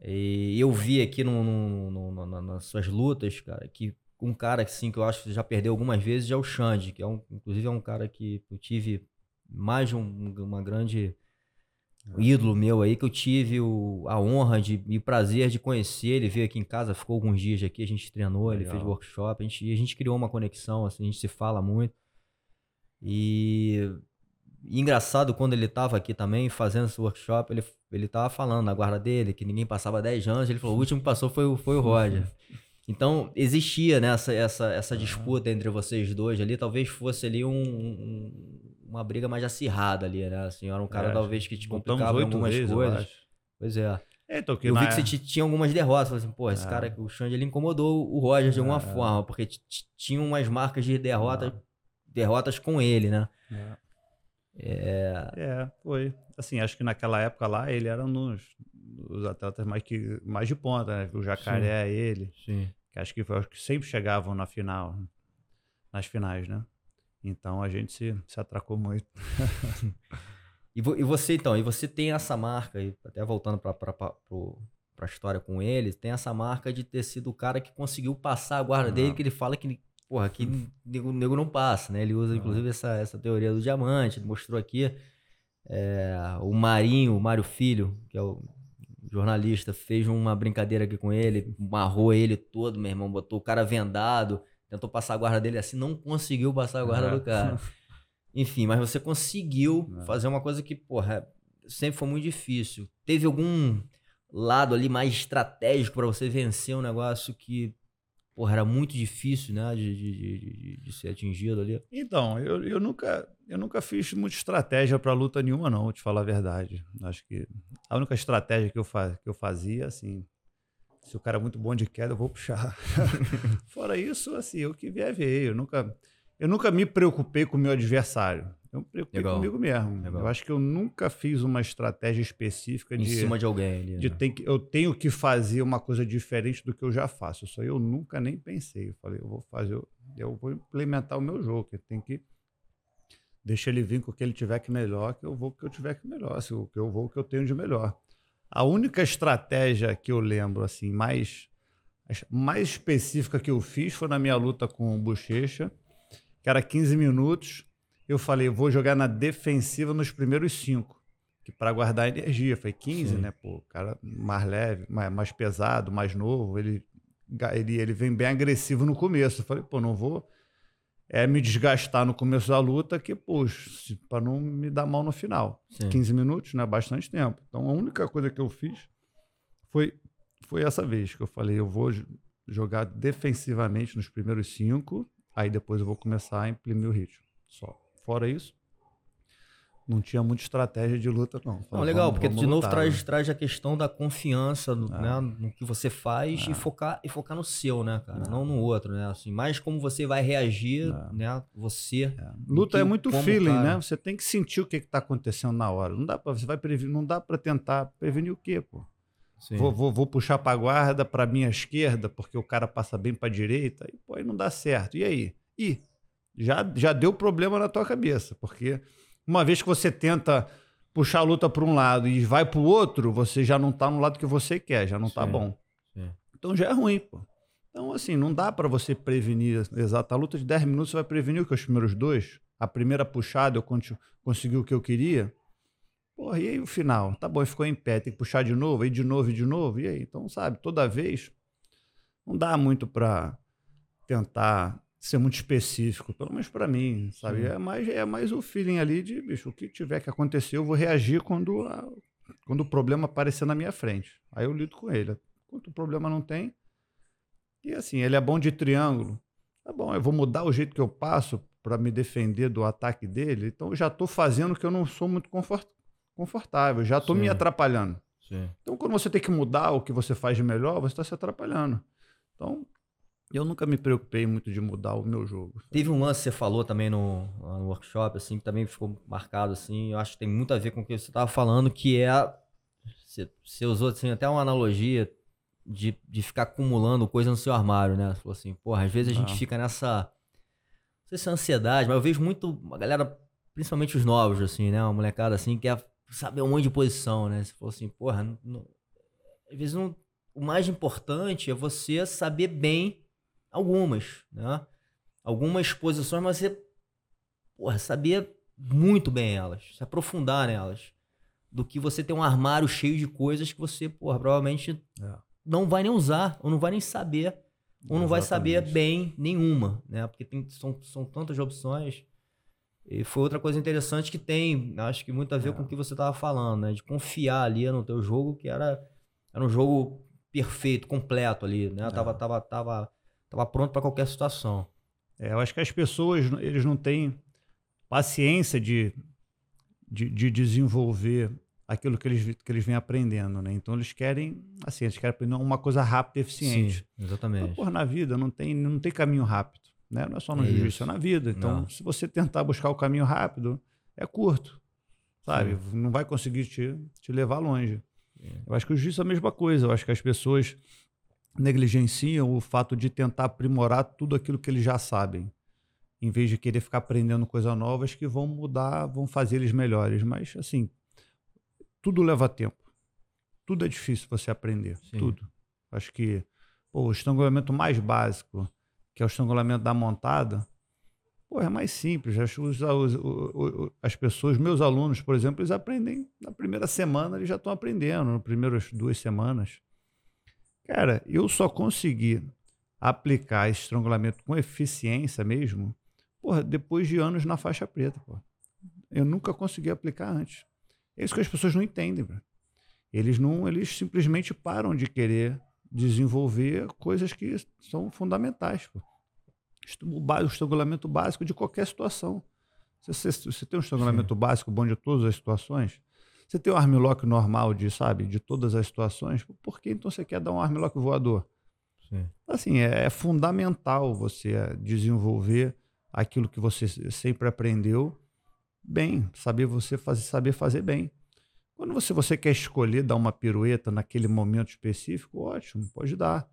E eu vi aqui no, no, no, nas suas lutas, cara, que um cara assim, que eu acho que já perdeu algumas vezes é o Xande, que é um, inclusive é um cara que eu tive mais de um, uma grande um ídolo meu aí, que eu tive o, a honra de, e o prazer de conhecer. Ele veio aqui em casa, ficou alguns dias aqui, a gente treinou, Legal. ele fez workshop, a gente, a gente criou uma conexão, assim, a gente se fala muito. E, e engraçado, quando ele estava aqui também, fazendo esse workshop, ele, ele tava falando na guarda dele, que ninguém passava 10 anos, ele falou, o último que passou foi, foi o Roger. Então, existia né, essa, essa, essa disputa entre vocês dois ali, talvez fosse ali um, um, uma briga mais acirrada ali, né? Assim, era um cara é, talvez que te complicava algumas vezes, coisas. Pois é. é então, eu vi que você tinha algumas derrotas. Falei assim, pô, esse é. cara, o Xande, ele incomodou o Roger de alguma é. forma, porque tinha umas marcas de derrota, derrotas com ele, né? É. é. É, foi. Assim, acho que naquela época lá ele era um dos, dos atletas mais, que, mais de ponta, né? O Jacaré, Sim. ele. Sim. Que acho que, acho que sempre chegavam na final, nas finais, né? Então a gente se, se atracou muito. e, vo, e, você, então, e você tem essa marca, e até voltando para a história com ele, tem essa marca de ter sido o cara que conseguiu passar a guarda dele, que ele fala que, porra, que nego, nego não passa, né? Ele usa, inclusive, essa, essa teoria do diamante, ele mostrou aqui. É, o Marinho, o Mário Filho, que é o jornalista, fez uma brincadeira aqui com ele, marrou ele todo, meu irmão, botou o cara vendado tentou passar a guarda dele assim, não conseguiu passar a guarda do cara. Enfim, mas você conseguiu é. fazer uma coisa que, porra, sempre foi muito difícil. Teve algum lado ali mais estratégico para você vencer um negócio que, porra, era muito difícil, né, de, de, de, de ser atingido ali? Então, eu, eu, nunca, eu nunca fiz muita estratégia para luta nenhuma, não, vou te falar a verdade. Acho que a única estratégia que eu, faz, que eu fazia, assim, se o cara é muito bom de queda, eu vou puxar. Fora isso, assim, o que vier veio. Eu nunca, eu nunca me preocupei com o meu adversário. Eu me preocupei Legal. comigo mesmo. Legal. Eu acho que eu nunca fiz uma estratégia específica em de. Em cima de alguém. Ali, de né? tem que, eu tenho que fazer uma coisa diferente do que eu já faço. Isso aí eu nunca nem pensei. Eu falei, eu vou fazer, eu, eu vou implementar o meu jogo. Que tem que. Deixa ele vir com o que ele tiver que melhor, que eu vou com o que eu tiver que melhor. Se o que eu vou, o que eu tenho de melhor. A única estratégia que eu lembro, assim, mais, mais específica que eu fiz foi na minha luta com o Bochecha, que era 15 minutos. Eu falei, vou jogar na defensiva nos primeiros cinco, que para guardar energia. Foi 15, Sim. né? Pô, cara mais leve, mais, mais pesado, mais novo. Ele, ele, ele vem bem agressivo no começo. Eu falei, pô, não vou é me desgastar no começo da luta que, puxa, para não me dar mal no final. Sim. 15 minutos, né? Bastante tempo. Então a única coisa que eu fiz foi, foi essa vez que eu falei, eu vou jogar defensivamente nos primeiros cinco, aí depois eu vou começar a imprimir o ritmo. Só. Fora isso, não tinha muita estratégia de luta, não. Falei, não legal, vamos, porque vamos de novo lutar, traz, né? traz a questão da confiança no, é. né, no que você faz é. e, focar, e focar no seu, né, cara? É. Não no outro, né? Assim, mais como você vai reagir, é. né? Você. É. Luta que, é muito feeling, cara. né? Você tem que sentir o que está acontecendo na hora. Não dá para você vai prevenir, não dá para tentar prevenir o quê, pô? Vou, vou, vou, puxar para a guarda, para minha esquerda, porque o cara passa bem para a direita, e pô, aí não dá certo. E aí? E já, já deu problema na tua cabeça, porque uma vez que você tenta puxar a luta para um lado e vai para o outro, você já não está no lado que você quer, já não está bom. Sim. Então já é ruim, pô. Então, assim, não dá para você prevenir exata a luta de 10 minutos, você vai prevenir o que os primeiros dois. A primeira puxada eu consegui o que eu queria. Porra, e aí o final? Tá bom, ficou em pé, tem que puxar de novo, aí de novo e de novo, e aí? Então, sabe, toda vez não dá muito para tentar ser muito específico, pelo menos para mim, sabe? É mais, é mais o feeling ali de, bicho, o que tiver que acontecer, eu vou reagir quando, a, quando o problema aparecer na minha frente. Aí eu lido com ele. Quanto o problema não tem. E assim, ele é bom de triângulo. Tá bom, eu vou mudar o jeito que eu passo para me defender do ataque dele. Então eu já estou fazendo que eu não sou muito confort, confortável, já estou me atrapalhando. Sim. Então, quando você tem que mudar o que você faz de melhor, você está se atrapalhando. Então, eu nunca me preocupei muito de mudar o meu jogo. Teve um lance que você falou também no, no workshop, assim, que também ficou marcado, assim, eu acho que tem muito a ver com o que você estava falando, que é, você, você usou, assim, até uma analogia de, de ficar acumulando coisa no seu armário, né? Você falou assim, porra, às vezes a gente ah. fica nessa, não sei se é ansiedade, mas eu vejo muito, uma galera, principalmente os novos, assim, né? Uma molecada, assim, que é saber um monte de posição, né? Você falou assim, porra, não, não, às vezes não, o mais importante é você saber bem algumas, né? Algumas posições, mas você porra, saber muito bem elas, se aprofundar nelas, do que você ter um armário cheio de coisas que você, porra, provavelmente é. não vai nem usar, ou não vai nem saber, ou não Exatamente. vai saber bem nenhuma, né? Porque tem, são, são tantas opções. E foi outra coisa interessante que tem, acho que muito a ver é. com o que você estava falando, né? De confiar ali no teu jogo, que era, era um jogo perfeito, completo ali, né? É. Tava, tava, tava, tava pronto para qualquer situação. É, eu acho que as pessoas, eles não têm paciência de, de, de desenvolver aquilo que eles, que eles vêm aprendendo, né? Então eles querem, assim, eles querem aprender uma coisa rápida e eficiente. Sim, exatamente. Então, porra, na vida não tem, não tem caminho rápido. Né? Não é só no é jiu-jitsu, é na vida. Então, não. se você tentar buscar o caminho rápido, é curto. Sabe? Sim. Não vai conseguir te, te levar longe. Sim. Eu acho que o jiu-jitsu é a mesma coisa. Eu acho que as pessoas negligenciam o fato de tentar aprimorar tudo aquilo que eles já sabem. Em vez de querer ficar aprendendo coisas novas que vão mudar, vão fazer eles melhores. Mas, assim, tudo leva tempo. Tudo é difícil você aprender. Sim. Tudo. Acho que pô, o estrangulamento mais básico que é o estrangulamento da montada, pô, é mais simples. As, os, os, os, as pessoas, meus alunos, por exemplo, eles aprendem na primeira semana, eles já estão aprendendo, nas primeiras duas semanas. Cara, eu só consegui aplicar estrangulamento com eficiência mesmo, porra, depois de anos na faixa preta, porra. Eu nunca consegui aplicar antes. É isso que as pessoas não entendem, bro. Eles não, eles simplesmente param de querer desenvolver coisas que são fundamentais. Pô. O estrangulamento básico de qualquer situação. Você, você, você tem um estrangulamento Sim. básico bom de todas as situações? Você tem um armlock normal de, sabe, de todas as situações? Por que então você quer dar um armlock voador? Sim. Assim, é, é fundamental você eh, desenvolver aquilo que você sempre aprendeu bem, saber você fazer, saber fazer bem. Quando você, você quer escolher dar uma pirueta naquele momento específico, ótimo, pode dar.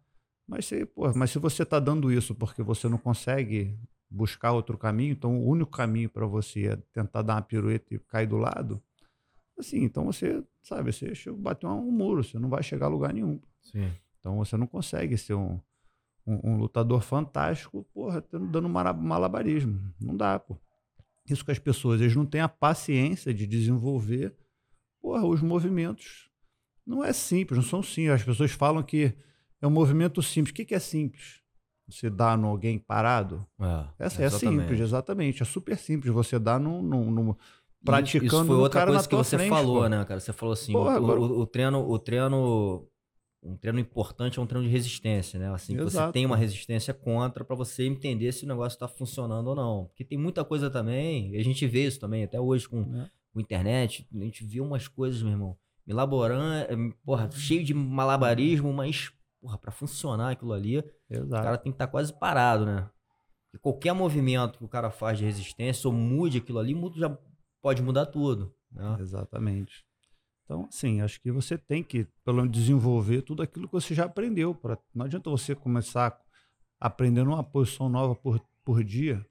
Mas, se, pô, mas se você está dando isso porque você não consegue buscar outro caminho, então o único caminho para você é tentar dar uma pirueta e cair do lado, assim, então você, sabe, você bateu um muro, você não vai chegar a lugar nenhum. Sim. Então você não consegue ser um, um, um lutador fantástico, porra, dando malabarismo. Não dá, pô. Isso que as pessoas, eles não têm a paciência de desenvolver porra, os movimentos não é simples, não são simples. As pessoas falam que é um movimento simples. O que, que é simples? Você dá no alguém parado? É, Essa é simples, exatamente. É super simples. Você dá no, no, no praticando isso foi outra coisa que você frente, falou, pô. né, cara? Você falou assim, porra, o, agora... o, o, treino, o treino, um treino importante é um treino de resistência, né? Assim, que você tem uma resistência contra para você entender se o negócio está funcionando ou não. Porque tem muita coisa também, e a gente vê isso também até hoje com é com internet, a gente viu umas coisas, meu irmão, elaborando, eh, porra, cheio de malabarismo, mas, porra, pra funcionar aquilo ali, Exato. o cara tem que estar tá quase parado, né? E qualquer movimento que o cara faz de resistência ou mude aquilo ali, muda, já pode mudar tudo. Né? Exatamente. Então, assim, acho que você tem que, pelo menos, desenvolver tudo aquilo que você já aprendeu. Pra, não adianta você começar aprendendo uma posição nova por, por dia.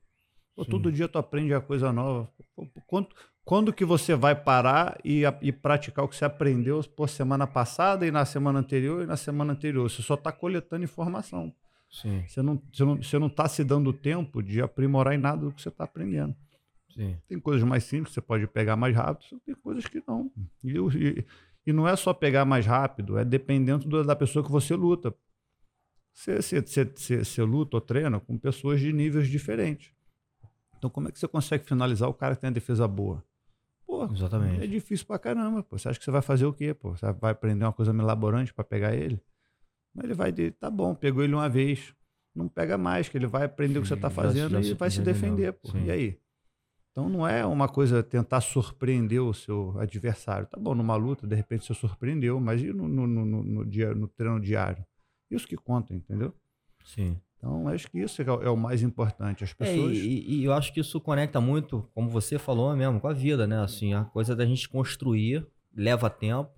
Pô, todo dia tu aprende a coisa nova. Pô, quanto, quando que você vai parar e, e praticar o que você aprendeu por semana passada e na semana anterior e na semana anterior? Você só está coletando informação. Sim. Você não está você não, você não tá se dando tempo de aprimorar em nada do que você está aprendendo. Sim. Tem coisas mais simples, você pode pegar mais rápido, tem coisas que não. E, e, e não é só pegar mais rápido, é dependendo do, da pessoa que você luta. Você, você, você, você luta ou treina com pessoas de níveis diferentes. Então, como é que você consegue finalizar o cara que tem a defesa boa? Pô, Exatamente. é difícil pra caramba. Pô. Você acha que você vai fazer o quê? Pô? Você vai aprender uma coisa elaborante para pegar ele? Mas ele vai dizer, tá bom, pegou ele uma vez. Não pega mais, que ele vai aprender Sim, o que você tá fazendo já e vai se defender. Pô. E aí? Então não é uma coisa tentar surpreender o seu adversário. Tá bom, numa luta, de repente você surpreendeu, mas e no, no, no, no, dia, no treino diário? Isso que conta, entendeu? Sim. Então, acho que isso é, é o mais importante. As pessoas. É, e, e, eu acho que isso conecta muito, como você falou mesmo, com a vida, né? Assim, a coisa da gente construir leva tempo,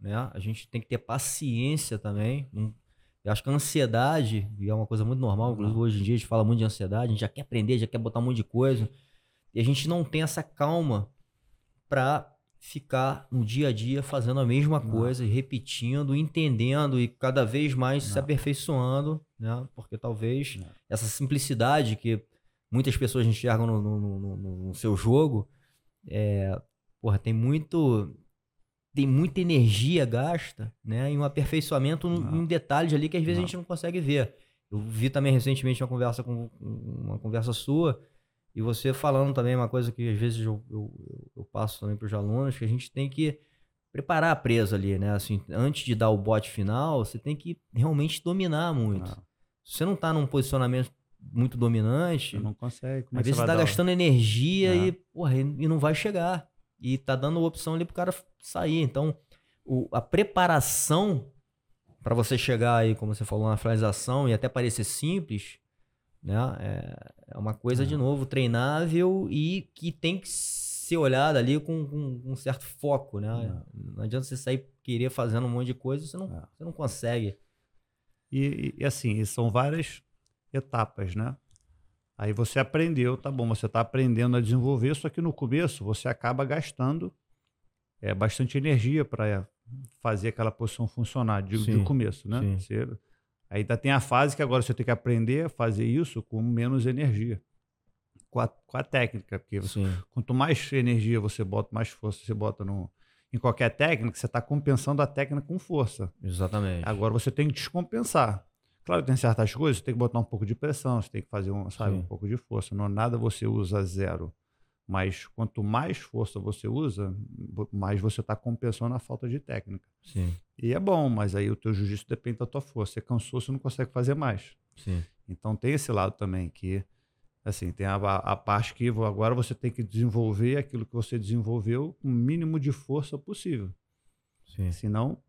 né? A gente tem que ter paciência também. Eu acho que a ansiedade, e é uma coisa muito normal, inclusive hoje em dia a gente fala muito de ansiedade, a gente já quer aprender, já quer botar um monte de coisa. E a gente não tem essa calma para ficar no dia a dia fazendo a mesma não. coisa, repetindo, entendendo e cada vez mais não. se aperfeiçoando, né? Porque talvez não. essa simplicidade que muitas pessoas enxergam no, no, no, no seu jogo, é, porra, tem muito tem muita energia gasta, né? E um aperfeiçoamento em detalhes ali que às vezes a gente não consegue ver. Eu vi também recentemente uma conversa com uma conversa sua e você falando também uma coisa que às vezes eu, eu, eu passo também para os alunos, que a gente tem que preparar a presa ali, né? Assim, antes de dar o bote final, você tem que realmente dominar muito. Não. Se você não está num posicionamento muito dominante, você não consegue. Como às vezes você está gastando energia e, porra, e não vai chegar. E tá dando opção ali pro cara sair. Então, o, a preparação para você chegar aí, como você falou, na finalização e até parecer simples, né? É, é uma coisa, de é. novo, treinável e que tem que ser olhada ali com, com, um certo foco, né? É. Não adianta você sair querer fazendo um monte de coisa, você não, é. você não consegue. E, e assim, são várias etapas, né? Aí você aprendeu, tá bom, você está aprendendo a desenvolver, só que no começo você acaba gastando é, bastante energia para fazer aquela posição funcionar de, sim, de começo, né? Você, Aí ainda tem a fase que agora você tem que aprender a fazer isso com menos energia. Com a, com a técnica, porque você, quanto mais energia você bota, mais força você bota no, em qualquer técnica, você está compensando a técnica com força. Exatamente. Agora você tem que descompensar. Claro, tem certas coisas, você tem que botar um pouco de pressão, você tem que fazer um, sabe, um pouco de força. Não nada você usa zero. Mas quanto mais força você usa, mais você está compensando a falta de técnica. Sim. E é bom, mas aí o teu jiu-jitsu depende da tua força. Você cansou, você não consegue fazer mais. Sim. Então tem esse lado também que, assim, tem a, a parte que agora você tem que desenvolver aquilo que você desenvolveu com o mínimo de força possível. Sim. Senão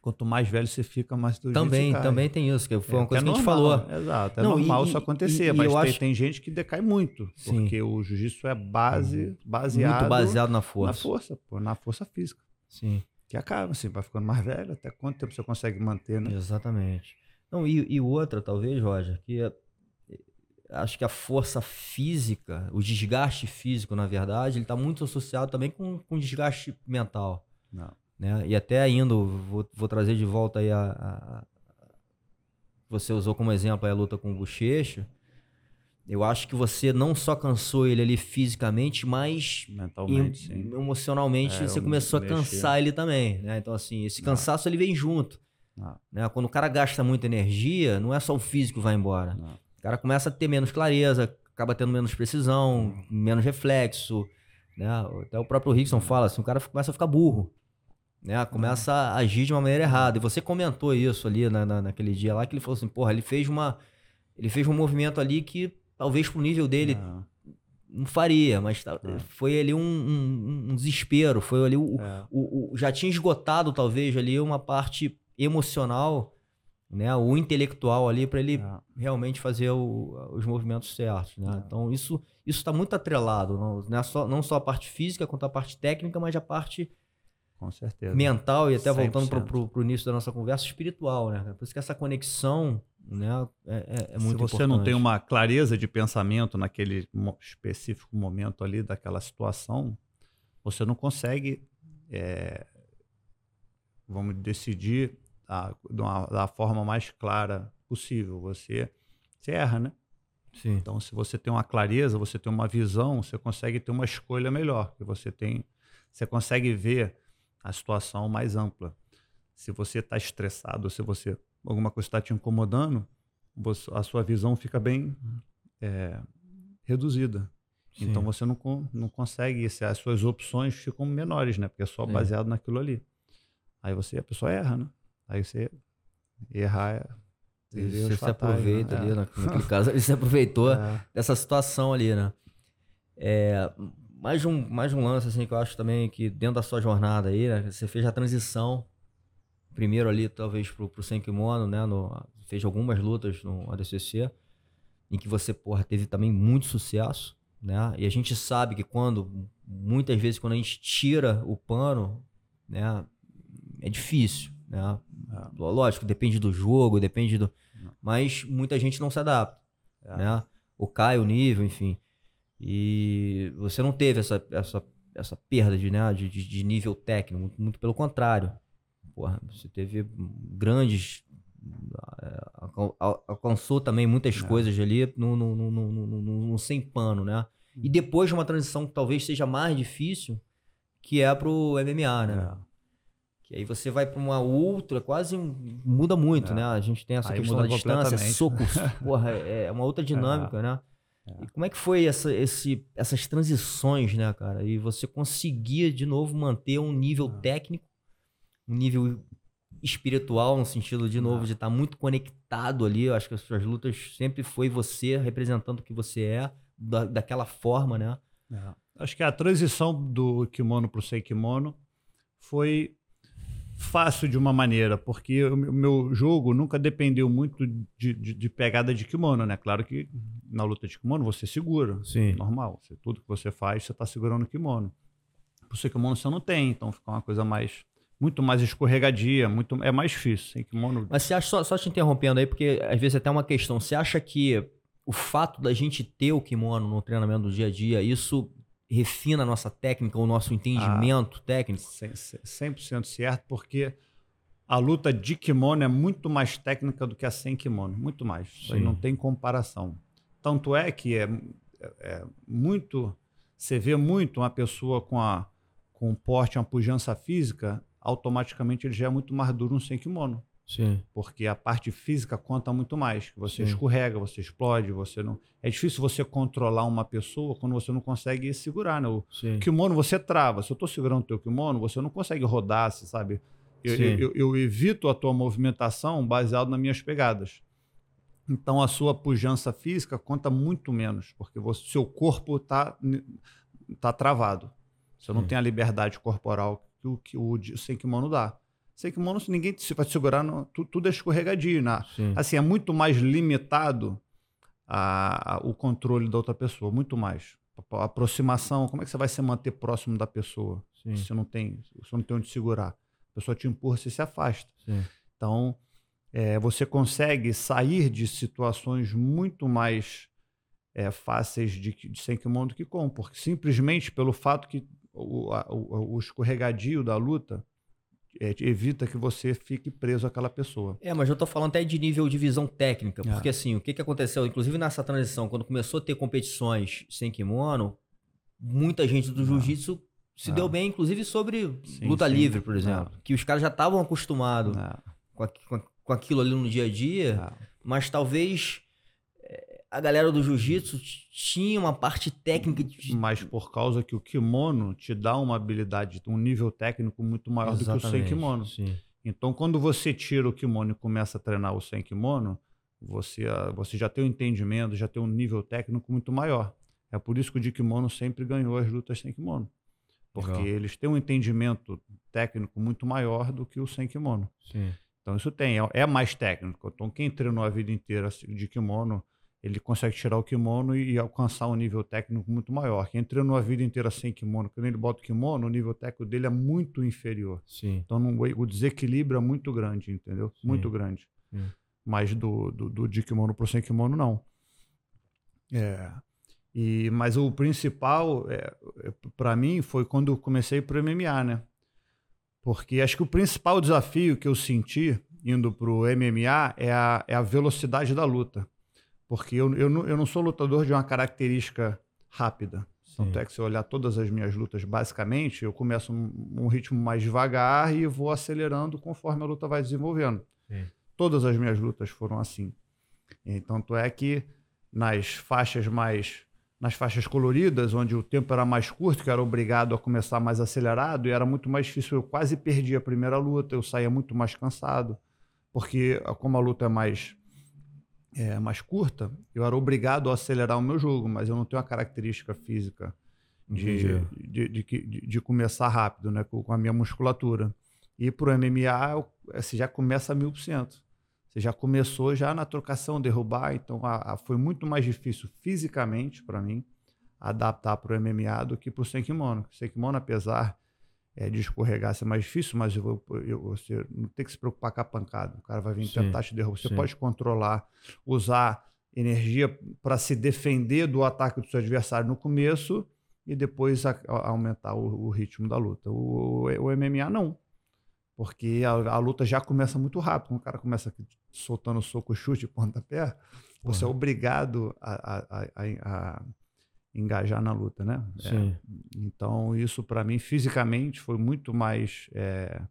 Quanto mais velho você fica, mais tu Também, também tem isso, que foi uma é, coisa que, é que, a gente falou. Exato, é Não, normal e, isso acontecer, e, e mas tem, acho... tem, gente que decai muito, Sim. porque o jiu-jitsu é base, uhum. baseado... Muito baseado na força. Na força, pô, na força física. Sim. Que acaba, assim, vai ficando mais velho, até quanto tempo você consegue manter, né? Exatamente. Não, e, e outra, talvez, Roger, que é, acho que a força física, o desgaste físico, na verdade, ele está muito associado também com, com desgaste mental. Não. Né? E até indo, vou, vou trazer de volta aí a, a, Você usou como exemplo a luta com o Bochecho. Eu acho que você não só cansou ele ali fisicamente, mas mentalmente, em, emocionalmente é, você começou a cansar ele também, né? Então assim, esse cansaço não. ele vem junto. Né? Quando o cara gasta muita energia, não é só o físico que vai embora. Não. O cara começa a ter menos clareza, acaba tendo menos precisão, menos reflexo, né? Até o próprio Rickson fala assim, o cara começa a ficar burro né? Começa a agir de uma maneira errada. E você comentou isso ali na, na, naquele dia lá, que ele falou assim, porra, ele fez uma. Ele fez um movimento ali que talvez pro nível dele não, não faria, mas é. foi ali um, um, um, desespero. Foi ali o, é. o, o, Já tinha esgotado, talvez, ali uma parte emocional, né? O intelectual ali para ele é. realmente fazer o, os movimentos certos. Né? É. Então, isso está muito atrelado, não, não, só, não só a parte física quanto a parte técnica, mas a parte com certeza. mental e até 100%. voltando para o início da nossa conversa, espiritual, né? Por isso que essa conexão né, é, é, é muito importante. Se você não tem uma clareza de pensamento naquele específico momento ali daquela situação, você não consegue, é, vamos decidir a, uma, da forma mais clara possível. Você, você erra, né? Sim. Então, se você tem uma clareza, você tem uma visão, você consegue ter uma escolha melhor. Que você tem, você consegue ver a situação mais ampla. Se você está estressado, se você alguma coisa está te incomodando, você, a sua visão fica bem é, reduzida. Sim. Então você não, não consegue, as suas opções ficam menores, né? Porque é só baseado é. naquilo ali. Aí você, a pessoa erra, né? Aí você errar é, você se aproveita né? ali, é. naquele caso, ele se aproveitou é. dessa situação ali, né? É, mais, um, mais um lance, assim, que eu acho também que dentro da sua jornada aí, né? Você fez a transição, primeiro ali, talvez, pro, pro Sem Kimono, né? No, fez algumas lutas no ADCC, em que você, porra, teve também muito sucesso, né? E a gente sabe que quando, muitas vezes, quando a gente tira o pano, né? É difícil, né? É. Lógico, depende do jogo, depende do... Mas muita gente não se adapta, é. né? Ou cai o nível, enfim. E você não teve essa, essa, essa perda de, né, de, de nível técnico, muito, muito pelo contrário. Porra, você teve grandes alcançou também muitas é. coisas ali no, no, no, no, sem pano, né? E hum. depois de uma transição que talvez seja mais difícil, que é pro MMA, né? É. Que aí você vai para uma outra, quase muda muito, é. né? A gente tem essa aí questão da distância, socos, porra, é, é uma outra dinâmica, é. né? É. E como é que foi essa, esse, essas transições, né, cara? E você conseguia de novo manter um nível técnico, um nível espiritual, no sentido, de novo, de estar tá muito conectado ali. Eu acho que as suas lutas sempre foi você representando o que você é, da, daquela forma, né? É. Acho que a transição do kimono para o sem kimono foi fácil de uma maneira, porque o meu jogo nunca dependeu muito de, de, de, pegada de kimono, né? Claro que na luta de kimono você segura, Sim. normal. Você, tudo que você faz, você está segurando o kimono. Pro seu kimono você não tem, então fica uma coisa mais muito mais escorregadia, muito é mais difícil. Sem kimono. Mas você acha, só, só te interrompendo aí, porque às vezes é até uma questão, você acha que o fato da gente ter o kimono no treinamento do dia a dia, isso refina a nossa técnica, o nosso entendimento ah, técnico? 100% certo, porque a luta de kimono é muito mais técnica do que a sem kimono, muito mais. Isso aí não tem comparação. Tanto é que é, é, é muito. Você vê muito uma pessoa com, a, com um porte, uma pujança física, automaticamente ele já é muito mais duro no sem kimono. Sim. Porque a parte física conta muito mais. Você Sim. escorrega, você explode, você não. É difícil você controlar uma pessoa quando você não consegue segurar, né? O Sim. kimono você trava. Se eu estou segurando o teu kimono, você não consegue rodar, você sabe? Eu, eu, eu, eu, evito a tua movimentação baseado nas minhas pegadas. Então a sua pujança física conta muito menos, porque o seu corpo está tá travado. Você não tem a liberdade corporal que o, que o, o sem kimono dá. Sem kimono, se ninguém te, vai segurar, no, tu, tudo é escorregadio. Né? Assim, é muito mais limitado a, a, o controle da outra pessoa, muito mais. A, a, aproximação, como é que você vai se manter próximo da pessoa? Sim. Se você não tem, você não tem onde segurar. A pessoa te empurra, você se afasta. Sim. Então, é, você consegue sair de situações muito mais é, fáceis de, de sem kimono do que com, porque simplesmente pelo fato que o, o, o escorregadio da luta é, evita que você fique preso àquela pessoa. É, mas eu tô falando até de nível de visão técnica, porque é. assim, o que, que aconteceu, inclusive nessa transição, quando começou a ter competições sem kimono, muita gente do jiu-jitsu se deu bem, inclusive sobre sim, luta sim. livre, por exemplo, que os caras já estavam acostumados com, com, com, aquilo ali no dia a dia, mas talvez a galera do jiu-jitsu tinha uma parte técnica. De... Mas por causa que o kimono te dá uma habilidade, um nível técnico muito maior Exatamente, do que o sem kimono. Sim. Então, quando você tira o kimono e começa a treinar o sem kimono, você, ah, você já tem um entendimento, já tem um nível técnico muito maior. É por isso que o de kimono sempre ganhou as lutas sem kimono. Porque Legal. eles têm um entendimento técnico muito maior do que o sem kimono. Sim. Então, isso tem, é, é mais técnico. Então, quem treinou a vida inteira de kimono ele consegue tirar o kimono e, alcançar um nível técnico muito maior. Quem treinou a vida inteira sem kimono, quando ele bota o kimono, o nível técnico dele é muito inferior. Sim. Então não, o desequilíbrio é muito grande, entendeu? Sim. Muito grande. Sim. Mas do, do, do de kimono para sem kimono, não. É. E, mas o principal, é, é para mim, foi quando eu comecei para o MMA, né? Porque acho que o principal desafio que eu senti indo para o MMA é a, é a velocidade da luta. Porque eu, eu, não, eu não sou lutador de uma característica rápida. Tanto é que se eu olhar todas as minhas lutas, basicamente, eu começo um, um ritmo mais devagar e vou acelerando conforme a luta vai desenvolvendo. Sim. Todas as minhas lutas foram assim. Então, tanto é que nas faixas mais nas faixas coloridas, onde o tempo era mais curto, que eu era obrigado a começar mais acelerado, e era muito mais difícil. Eu quase perdi a primeira luta, eu saía muito mais cansado, porque como a luta é mais é, mais curta, eu era obrigado a acelerar o meu jogo, mas eu não tenho a característica física de, de, de, de, de começar rápido, né, com, a minha musculatura. E para o MMA, você já começa a mil por cento. Você já começou já na trocação, derrubar, então a, a, foi muito mais difícil fisicamente para mim adaptar para o MMA do que para o Senkimono. O Senkimono, apesar é, de escorregar ser mais difícil, mas eu, eu, você não tem que se preocupar com a pancada. O cara vai vir sim, tentar te derrubar. Você sim. pode controlar, usar energia para se defender do ataque do seu adversário no começo e depois a, a aumentar o, o, ritmo da luta. O, o MMA não. Porque a, a, luta já começa muito rápido. Quando o cara começa soltando soco, chute, pontapé, você é obrigado a, a engajar na luta, né? É, então isso para mim fisicamente foi muito mais é,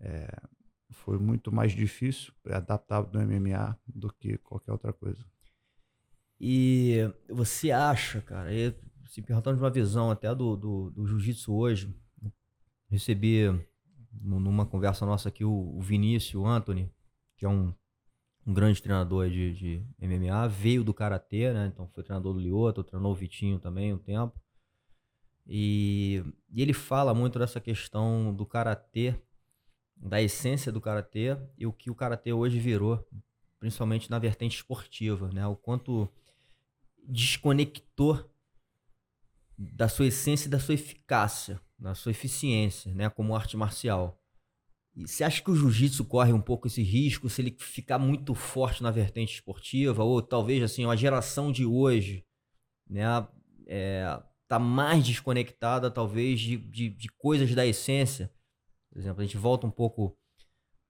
é, foi muito mais difícil adaptar do MMA do que qualquer outra coisa. E você acha, cara, e, se perguntando de uma visão até do, do, do jiu-jitsu hoje, recebi numa conversa nossa aqui o, o Vinícius o Anthony, que é um um grande treinador de, de MMA, veio do Karatê, né? Então foi treinador do Lioto, treinou o Vitinho também um tempo. E, e ele fala muito dessa questão do Karatê, da essência do Karatê e o que o Karatê hoje virou, principalmente na vertente esportiva, né? O quanto desconectou da sua essência e da sua eficácia, da sua eficiência, né? Como arte marcial. E você acha que o jiu-jitsu corre um pouco esse risco se ele ficar muito forte na vertente esportiva? Ou talvez assim, a geração de hoje né, é, tá mais desconectada, talvez, de, de, de coisas da essência? Por exemplo, a gente volta um pouco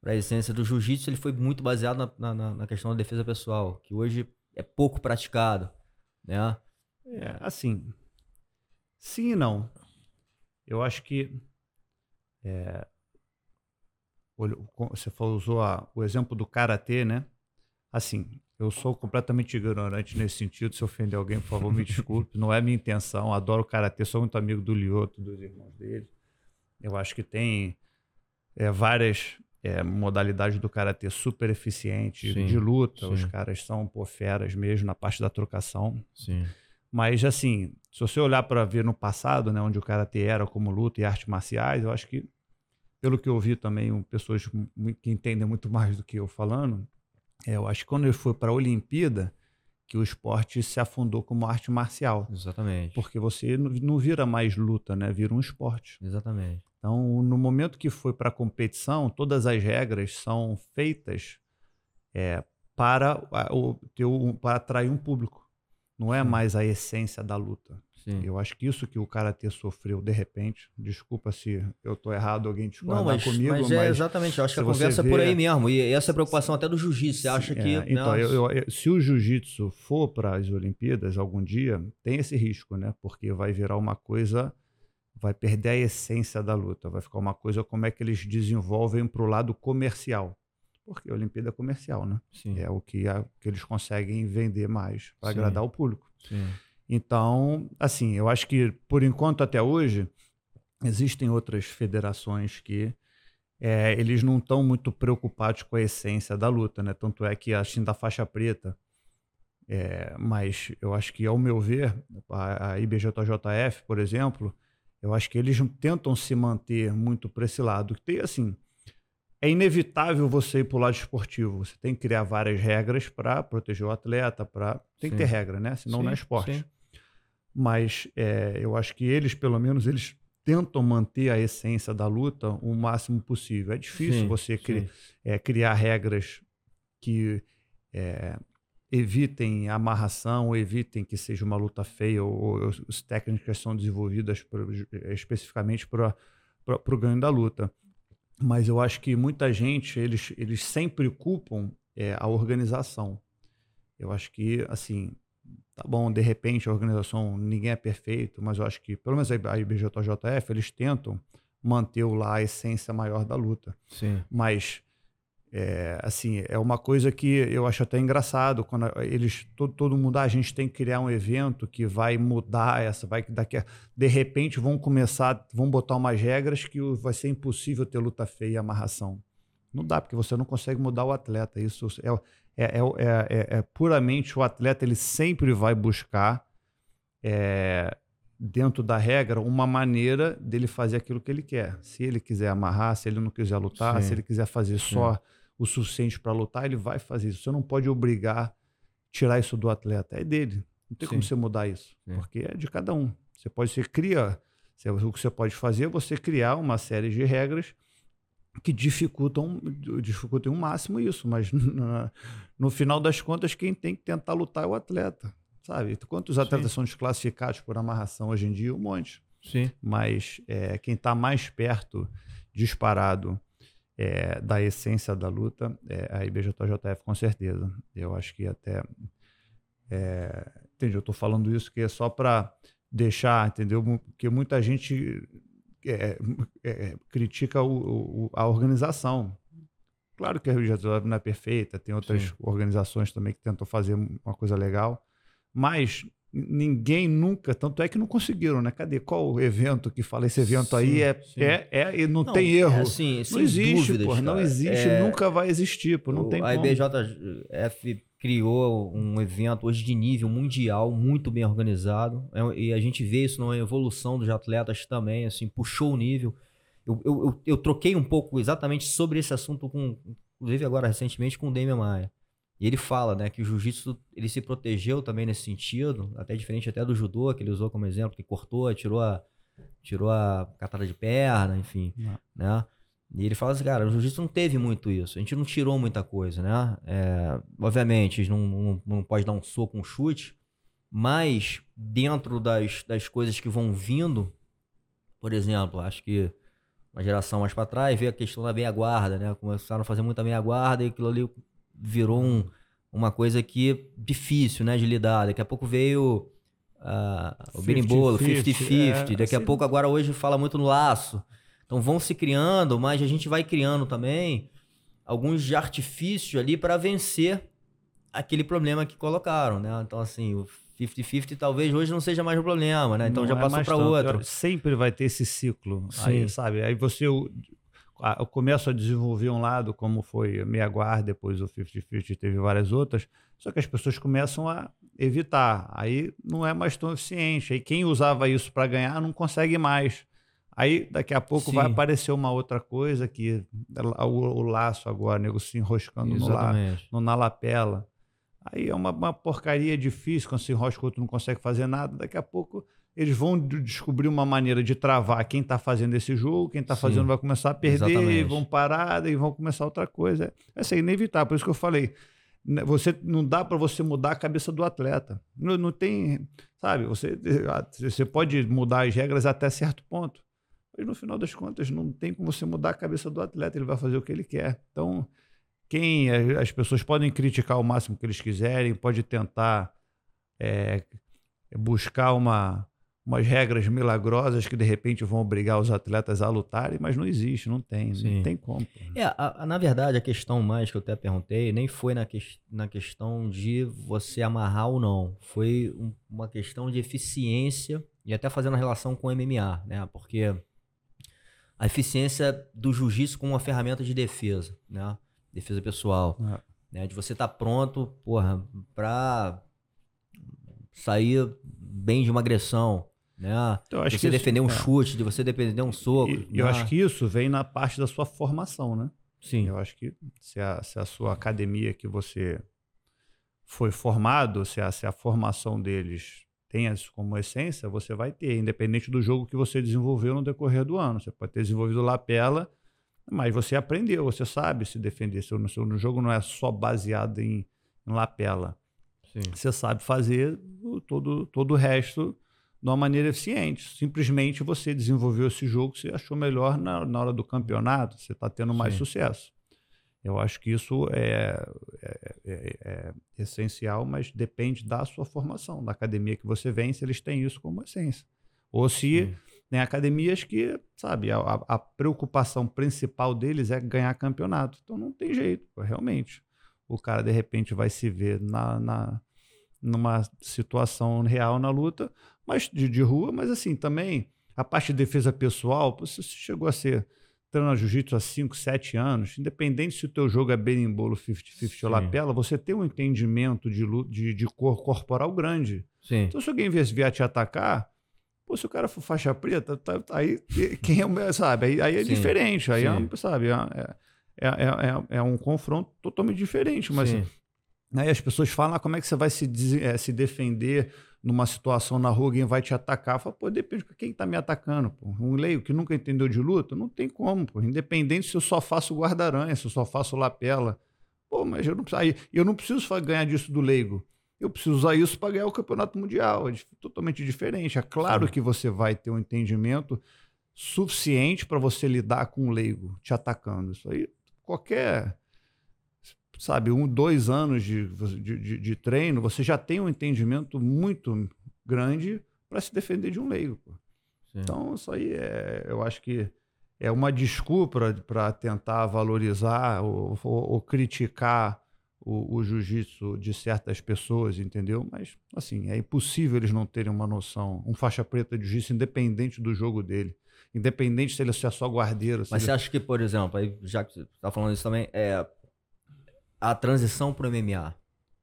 para a essência do jiu-jitsu, ele foi muito baseado na, na, na, questão da defesa pessoal, que hoje é pouco praticado, né? É, assim, sim e não. Eu acho que é, você usou a, o exemplo do karatê, né? Assim, eu sou completamente ignorante nesse sentido. Se ofender alguém, por favor, me desculpe. Não é minha intenção. Adoro karatê, sou muito amigo do Lioto, dos irmãos dele. Eu acho que tem é, várias é, modalidades do karatê super eficientes de luta. Sim. Os caras são pô, feras mesmo na parte da trocação. Sim. Mas, assim, se você olhar para ver no passado, né, onde o karatê era como luta e artes marciais, eu acho que pelo que eu ouvi também, pessoas que entendem muito mais do que eu falando, é, eu acho que quando ele foi para a Olimpíada, que o esporte se afundou como arte marcial. Exatamente. Porque você não vira mais luta, né? Vira um esporte. Exatamente. Então, no momento que foi para a competição, todas as regras são feitas é, para, o, para atrair um público. Não é Sim. mais a essência da luta. Sim. Eu acho que isso que o karatê sofreu de repente, desculpa se eu estou errado, alguém discordar mas, comigo, mas, é exatamente, eu acho que a conversa vê... é por aí mesmo. E essa é a preocupação até do jiu-jitsu. Você acha que. É, então, eu, eu, se o jiu-jitsu for para as Olimpíadas algum dia, tem esse risco, né? Porque vai virar uma coisa, vai perder a essência da luta, vai ficar uma coisa como é que eles desenvolvem para o lado comercial. Porque a Olimpíada é comercial, né? Sim. É o que, a, que eles conseguem vender mais para agradar o público. Sim. Então, assim, eu acho que por enquanto até hoje existem outras federações que é, eles não estão muito preocupados com a essência da luta, né? Tanto é que a China da faixa preta, é, mas eu acho que, ao meu ver, a, a IBJJF, por exemplo, eu acho que eles tentam se manter muito para esse lado. Tem assim, é inevitável você ir para o lado esportivo. Você tem que criar várias regras para proteger o atleta, para tem Sim. que ter regra, né? Senão Sim, não é esporte. Sim mas é, eu acho que eles, pelo menos, eles tentam manter a essência da luta o máximo possível. É difícil sim, você cri é, criar regras que é, evitem amarração, evitem que seja uma luta feia, ou, ou as técnicas são desenvolvidas especificamente para o ganho da luta. Mas eu acho que muita gente, eles, eles sempre culpam é, a organização. Eu acho que, assim, Tá bom, de repente a organização, ninguém é perfeito, mas eu acho que, pelo menos a IBJJF, eles tentam manter lá a essência maior da luta. Sim. Mas, é, assim, é uma coisa que eu acho até engraçado, quando eles, todo, todo mundo, ah, a gente tem que criar um evento que vai mudar essa, vai daqui a, de repente vão começar, vão botar umas regras que vai ser impossível ter luta feia e amarração. Não dá, porque você não consegue mudar o atleta. Isso é, é, é, é, é puramente o atleta, ele sempre vai buscar, dentro da regra, uma maneira dele fazer aquilo que ele quer. Se ele quiser amarrar, se ele não quiser lutar, Sim. se ele quiser fazer Sim. só o suficiente para lutar, ele vai fazer isso. Você não pode obrigar, tirar isso do atleta. É dele. Não tem Sim. como você mudar isso, porque é de cada um. Você pode, você cria, o que você pode fazer é você criar uma série de regras que dificultam, dificultam o máximo isso, mas no, no final das contas quem tem que tentar lutar é o atleta, sabe? Quantos atletas Sim. são desclassificados por amarração hoje em dia? Um monte. Sim. Mas é, quem está mais perto, disparado, é, da essência da luta, é a IBJJF com certeza. Eu acho que até... É, eu estou falando isso que é só para deixar, entendeu? Porque muita gente é, é, critica o, o, a organização. Claro que a Rio de Janeiro não é perfeita, tem outras Sim. organizações também que tentam fazer uma coisa legal, mas ninguém nunca, tanto é que não conseguiram, né? Cadê? Qual o evento que fala esse evento sim, aí é, é, é, e não, não tem erro. É assim, não existe, dúvidas, pô, não existe, é, nunca vai existir, pô, não o, tem. A IBJF criou um evento hoje de nível mundial, muito bem organizado. É, e a gente vê isso na evolução dos atletas também, assim, puxou o nível. Eu, eu, eu, eu troquei um pouco exatamente sobre esse assunto com, inclusive agora recentemente, com o Damian Maia. E ele fala, né, que o jiu-jitsu ele se protegeu também nesse sentido, até diferente até do judô que ele usou como exemplo, que cortou, tirou a tirou a catada de perna, enfim, Não. né? E ele fala assim, cara, o jiu-jitsu não teve muito isso. A gente não tirou muita coisa, né? É, obviamente, não, não, não pode dar um soco, um chute, mas dentro das, das coisas que vão vindo, por exemplo, acho que uma geração mais para trás veio a questão da meia-guarda, né? Começaram a fazer muita meia-guarda e aquilo ali virou um, uma coisa que difícil, né, de lidar. Daqui a pouco veio uh, o berimbolo, 50-50. É, Daqui assim... a pouco, agora hoje, fala muito no laço. Então vão se criando, mas a gente vai criando também alguns de artifícios ali para vencer aquele problema que colocaram, né? Então, assim, o 50-50 talvez hoje não seja mais um problema, né? Então não já é passou para outro. Sempre vai ter esse ciclo, aí, sabe? Aí você eu, eu começo a desenvolver um lado, como foi Meia Guarda, depois o 50-50 teve várias outras, só que as pessoas começam a evitar. Aí não é mais tão eficiente. Aí quem usava isso para ganhar não consegue mais. Aí daqui a pouco Sim. vai aparecer uma outra coisa que o, o laço agora, nego se enroscando no, la, no, na lapela. Aí é uma, uma, porcaria difícil, quando se enrosca o outro não consegue fazer nada. Daqui a pouco eles vão descobrir uma maneira de travar quem está fazendo esse jogo, quem está fazendo vai começar a perder, vão parar e vão começar outra coisa. Essa é inevitável, por isso que eu falei. Né, você não dá para você mudar a cabeça do atleta. Não, não tem, sabe? Você, você pode mudar as regras até certo ponto. Mas no final das contas, não tem como você mudar a cabeça do atleta, ele vai fazer o que ele quer. Então, quem as pessoas podem criticar o máximo que eles quiserem, pode tentar é, buscar uma, umas regras milagrosas que de repente vão obrigar os atletas a lutarem, mas não existe, não tem, Sim. não tem como. É, a, a, na verdade, a questão mais que eu até perguntei nem foi na, que, na questão de você amarrar ou não, foi um, uma questão de eficiência e até fazendo relação com o MMA, né? Porque a eficiência do jiu-jitsu como uma ferramenta de defesa, né? Defesa pessoal. É. Né? De você estar tá pronto, porra, pra sair bem de uma agressão, né? Então, de você defender isso, um é. chute, de você defender um soco. E, eu né? acho que isso vem na parte da sua formação, né? Sim. Eu acho que se a, se a sua academia que você foi formado, se a, se a formação deles tenha isso como essência, você vai ter, independente do jogo que você desenvolveu no decorrer do ano. Você pode ter desenvolvido lapela, mas você aprendeu, você sabe se defender. Seu, seu no jogo não é só baseado em, em lapela. Sim. Você sabe fazer todo, todo o resto de uma maneira eficiente. Simplesmente você desenvolveu esse jogo, você achou melhor na, na hora do campeonato, você está tendo mais Sim. sucesso. Eu acho que isso é, é, é, é, essencial, mas depende da sua formação, da academia que você vem, se eles têm isso como essência. Ou se Sim. tem academias que, sabe, a, a, preocupação principal deles é ganhar campeonato. Então não tem jeito, realmente. O cara, de repente, vai se ver na, na numa situação real na luta, mas de, de rua, mas assim, também a parte de defesa pessoal, você chegou a ser treina jiu-jitsu há 5, 7 anos, independente se o teu jogo é berimbolo, 50-50 ou lapela, você tem um entendimento de, de, de cor corporal grande. Sim. Então, se alguém vier te atacar, pô, se o cara for faixa preta, tá, tá aí quem é, sabe? Aí, aí é Sim. diferente, aí é, sabe? É, é, é, é, um confronto totalmente diferente, mas Sim. aí as pessoas falam, ah, como é que você vai se, se defender numa situação na rua, alguém vai te atacar. Fala, pô, depende de quem está me atacando. Pô. Um leigo que nunca entendeu de luta, não tem como. Pô. Independente se eu só faço guarda-aranha, se eu só faço lapela. Pô, mas eu não, aí, eu não preciso ganhar disso do leigo. Eu preciso usar isso para ganhar o campeonato mundial. É totalmente diferente. É claro Sim. que você vai ter um entendimento suficiente para você lidar com o leigo te atacando. Isso aí, qualquer sabe, um, dois anos de, de, de, treino, você já tem um entendimento muito grande para se defender de um leigo. Então, isso aí é, eu acho que é uma desculpa para tentar valorizar ou, ou, ou criticar o, o jiu-jitsu de certas pessoas, entendeu? Mas, assim, é impossível eles não terem uma noção. Um faixa preta de jiu-jitsu, independente do jogo dele. Independente se ele é só guardeiro. Mas ele... você acha que, por exemplo, aí, já que você está falando isso também, é, a transição pro MMA.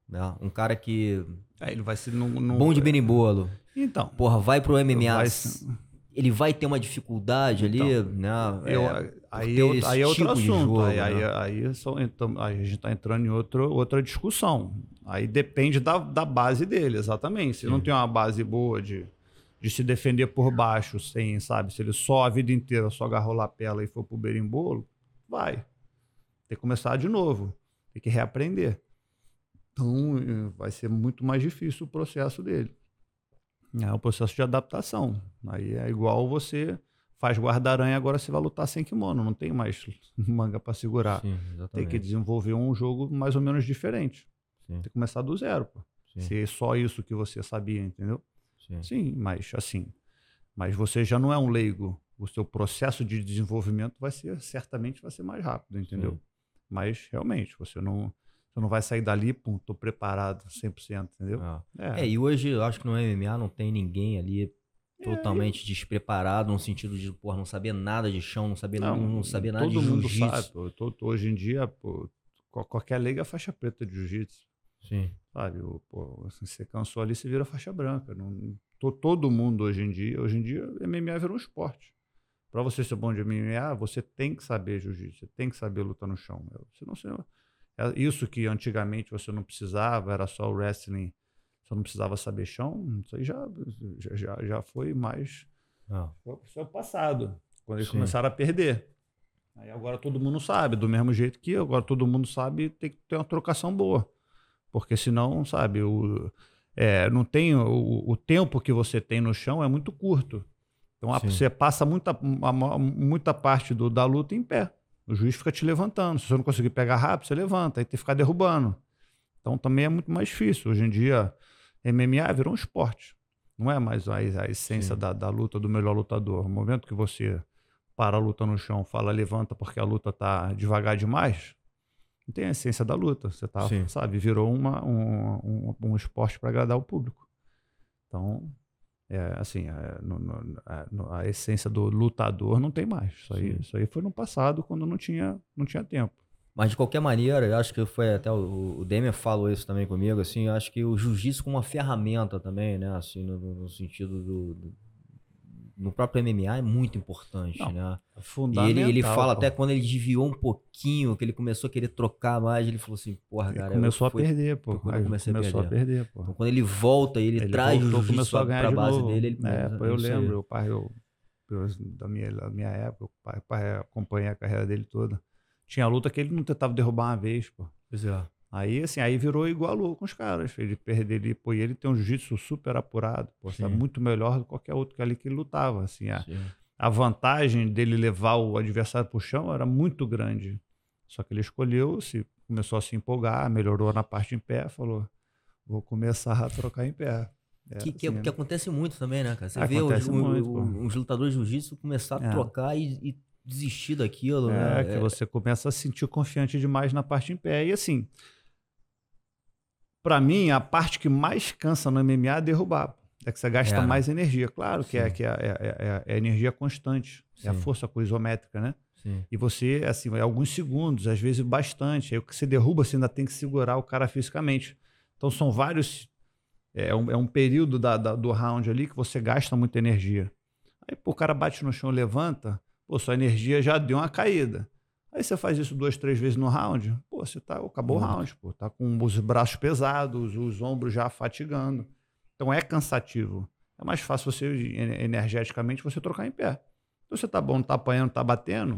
Né? Um cara que. É, ele vai ser no, no... bom de berimbolo. Então. Porra, vai pro MMA. Vai... Ele vai ter uma dificuldade então, ali, né? Eu, é, aí, eu, aí é outro tipo assunto. Jogo, aí, né? aí, aí, só, então, aí, a gente está entrando em outro, outra discussão. Aí depende da, da base dele, exatamente. Se Sim. não tem uma base boa de, de se defender por baixo, sem, sabe? Se ele só a vida inteira só agarrou lapela e for pro berimbolo, vai. Tem que começar de novo. Tem que reaprender. Então, eh, vai ser muito mais difícil o processo dele. É o processo de adaptação. Aí é igual você faz guarda-aranha, agora você vai lutar sem kimono. Não tem mais manga para segurar. Sim, tem que desenvolver um jogo mais ou menos diferente. Sim. Tem que começar do zero. Pô. Se é só isso que você sabia, entendeu? Sim. Sim, mas assim. Mas você já não é um leigo. O seu processo de desenvolvimento vai ser, certamente, vai ser mais rápido, entendeu? Sim. Mas realmente, você não, você não vai sair dali, pum, tô preparado 100%, entendeu? Ah. É. é. e hoje eu acho que no MMA não tem ninguém ali totalmente é, despreparado no sentido de, porra, não saber nada de chão, não saber, não, não, saber nada de jiu-jitsu. Todo mundo sabe, hoje em dia, pô, qualquer leiga é faixa preta de jiu-jitsu. Sim. Sabe, pô, assim, você cansou ali, você vira faixa branca. Não, todo mundo hoje em dia, hoje em dia, MMA virou um esporte. Para você ser bom de MMA, você tem que saber jiu-jitsu, você tem que saber lutar no chão. Senão você, é isso que antigamente você não precisava, era só o wrestling, você não precisava saber chão, isso aí já, já, já foi mais. Ah. Foi o passado, quando eles Sim. começaram a perder. Aí agora todo mundo sabe, do mesmo jeito que agora todo mundo sabe, tem que ter uma trocação boa. Porque senão, sabe, o, é, não tem o, o tempo que você tem no chão é muito curto. Então Sim. você passa muita, muita parte do, da luta em pé. O juiz fica te levantando. Se você não conseguir pegar rápido, você levanta, aí tem que ficar derrubando. Então também é muito mais difícil. Hoje em dia, MMA virou um esporte. Não é mais a, a essência da, da, luta do melhor lutador. No momento que você para a luta no chão, fala levanta porque a luta tá devagar demais, não tem a essência da luta. Você tá, sabe, virou uma, um, um, um esporte para agradar o público. Então, é, assim, é, no, no, a, no, a, essência do lutador não tem mais. Isso aí, isso aí foi no passado, quando não tinha, não tinha tempo. Mas de qualquer maneira, eu acho que foi até o, o Demian falou isso também comigo, assim, eu acho que o jiu-jitsu como uma ferramenta também, né, assim, no, no sentido do, do no próprio MMA é muito importante, Não, né? É fundamental. E ele, ele fala pô. até quando ele desviou um pouquinho, que ele começou a querer trocar mais, ele falou assim, porra, cara. Começou a perder, pô. Quando eu comecei começou a perder. a perder, pô. Então, quando ele volta e ele, ele traz voltou, o jiu-jitsu pra base novo. dele, ele É, pô, eu lembro, o pai, eu, da, minha, da minha época, o pai, pai acompanha a carreira dele toda. Tinha luta que ele não tentava derrubar uma vez, pô. Pois é. Aí, assim, aí virou igualou com os caras. Ele perder ele, pô, e ele tem um jiu-jitsu super apurado, pô, muito melhor do que qualquer outro que ali que ele lutava, assim. A, a vantagem dele levar o adversário pro chão era muito grande. Só que ele escolheu, se começou a se empolgar, melhorou na parte em pé, falou: vou começar a trocar em pé. É, que, que, assim, que, acontece muito também, né, cara? Você vê os, muito, os, lutadores de jiu-jitsu começar a é. trocar e, e, desistir daquilo, é, né? que é. você começa a sentir confiante demais na parte em pé. E assim, para mim, a parte que mais cansa no MMA é derrubar. É que você gasta é, mais energia. Claro que, é, que é, é, é, é energia constante. Sim. É a força isométrica, né? Sim. E você, assim, é alguns segundos, às vezes bastante. Aí o que você derruba, você ainda tem que segurar o cara fisicamente. Então são vários. É um, é um período da, da, do round ali que você gasta muita energia. Aí pô, o cara bate no chão, levanta, pô, sua energia já deu uma caída. Aí você faz isso duas, três vezes no round, pô, você tá, acabou o round, pô, tá com os braços pesados, os ombros já fatigando. Então é cansativo. É mais fácil você, energeticamente, você trocar em pé. Então você tá bom, tá apanhando, tá batendo,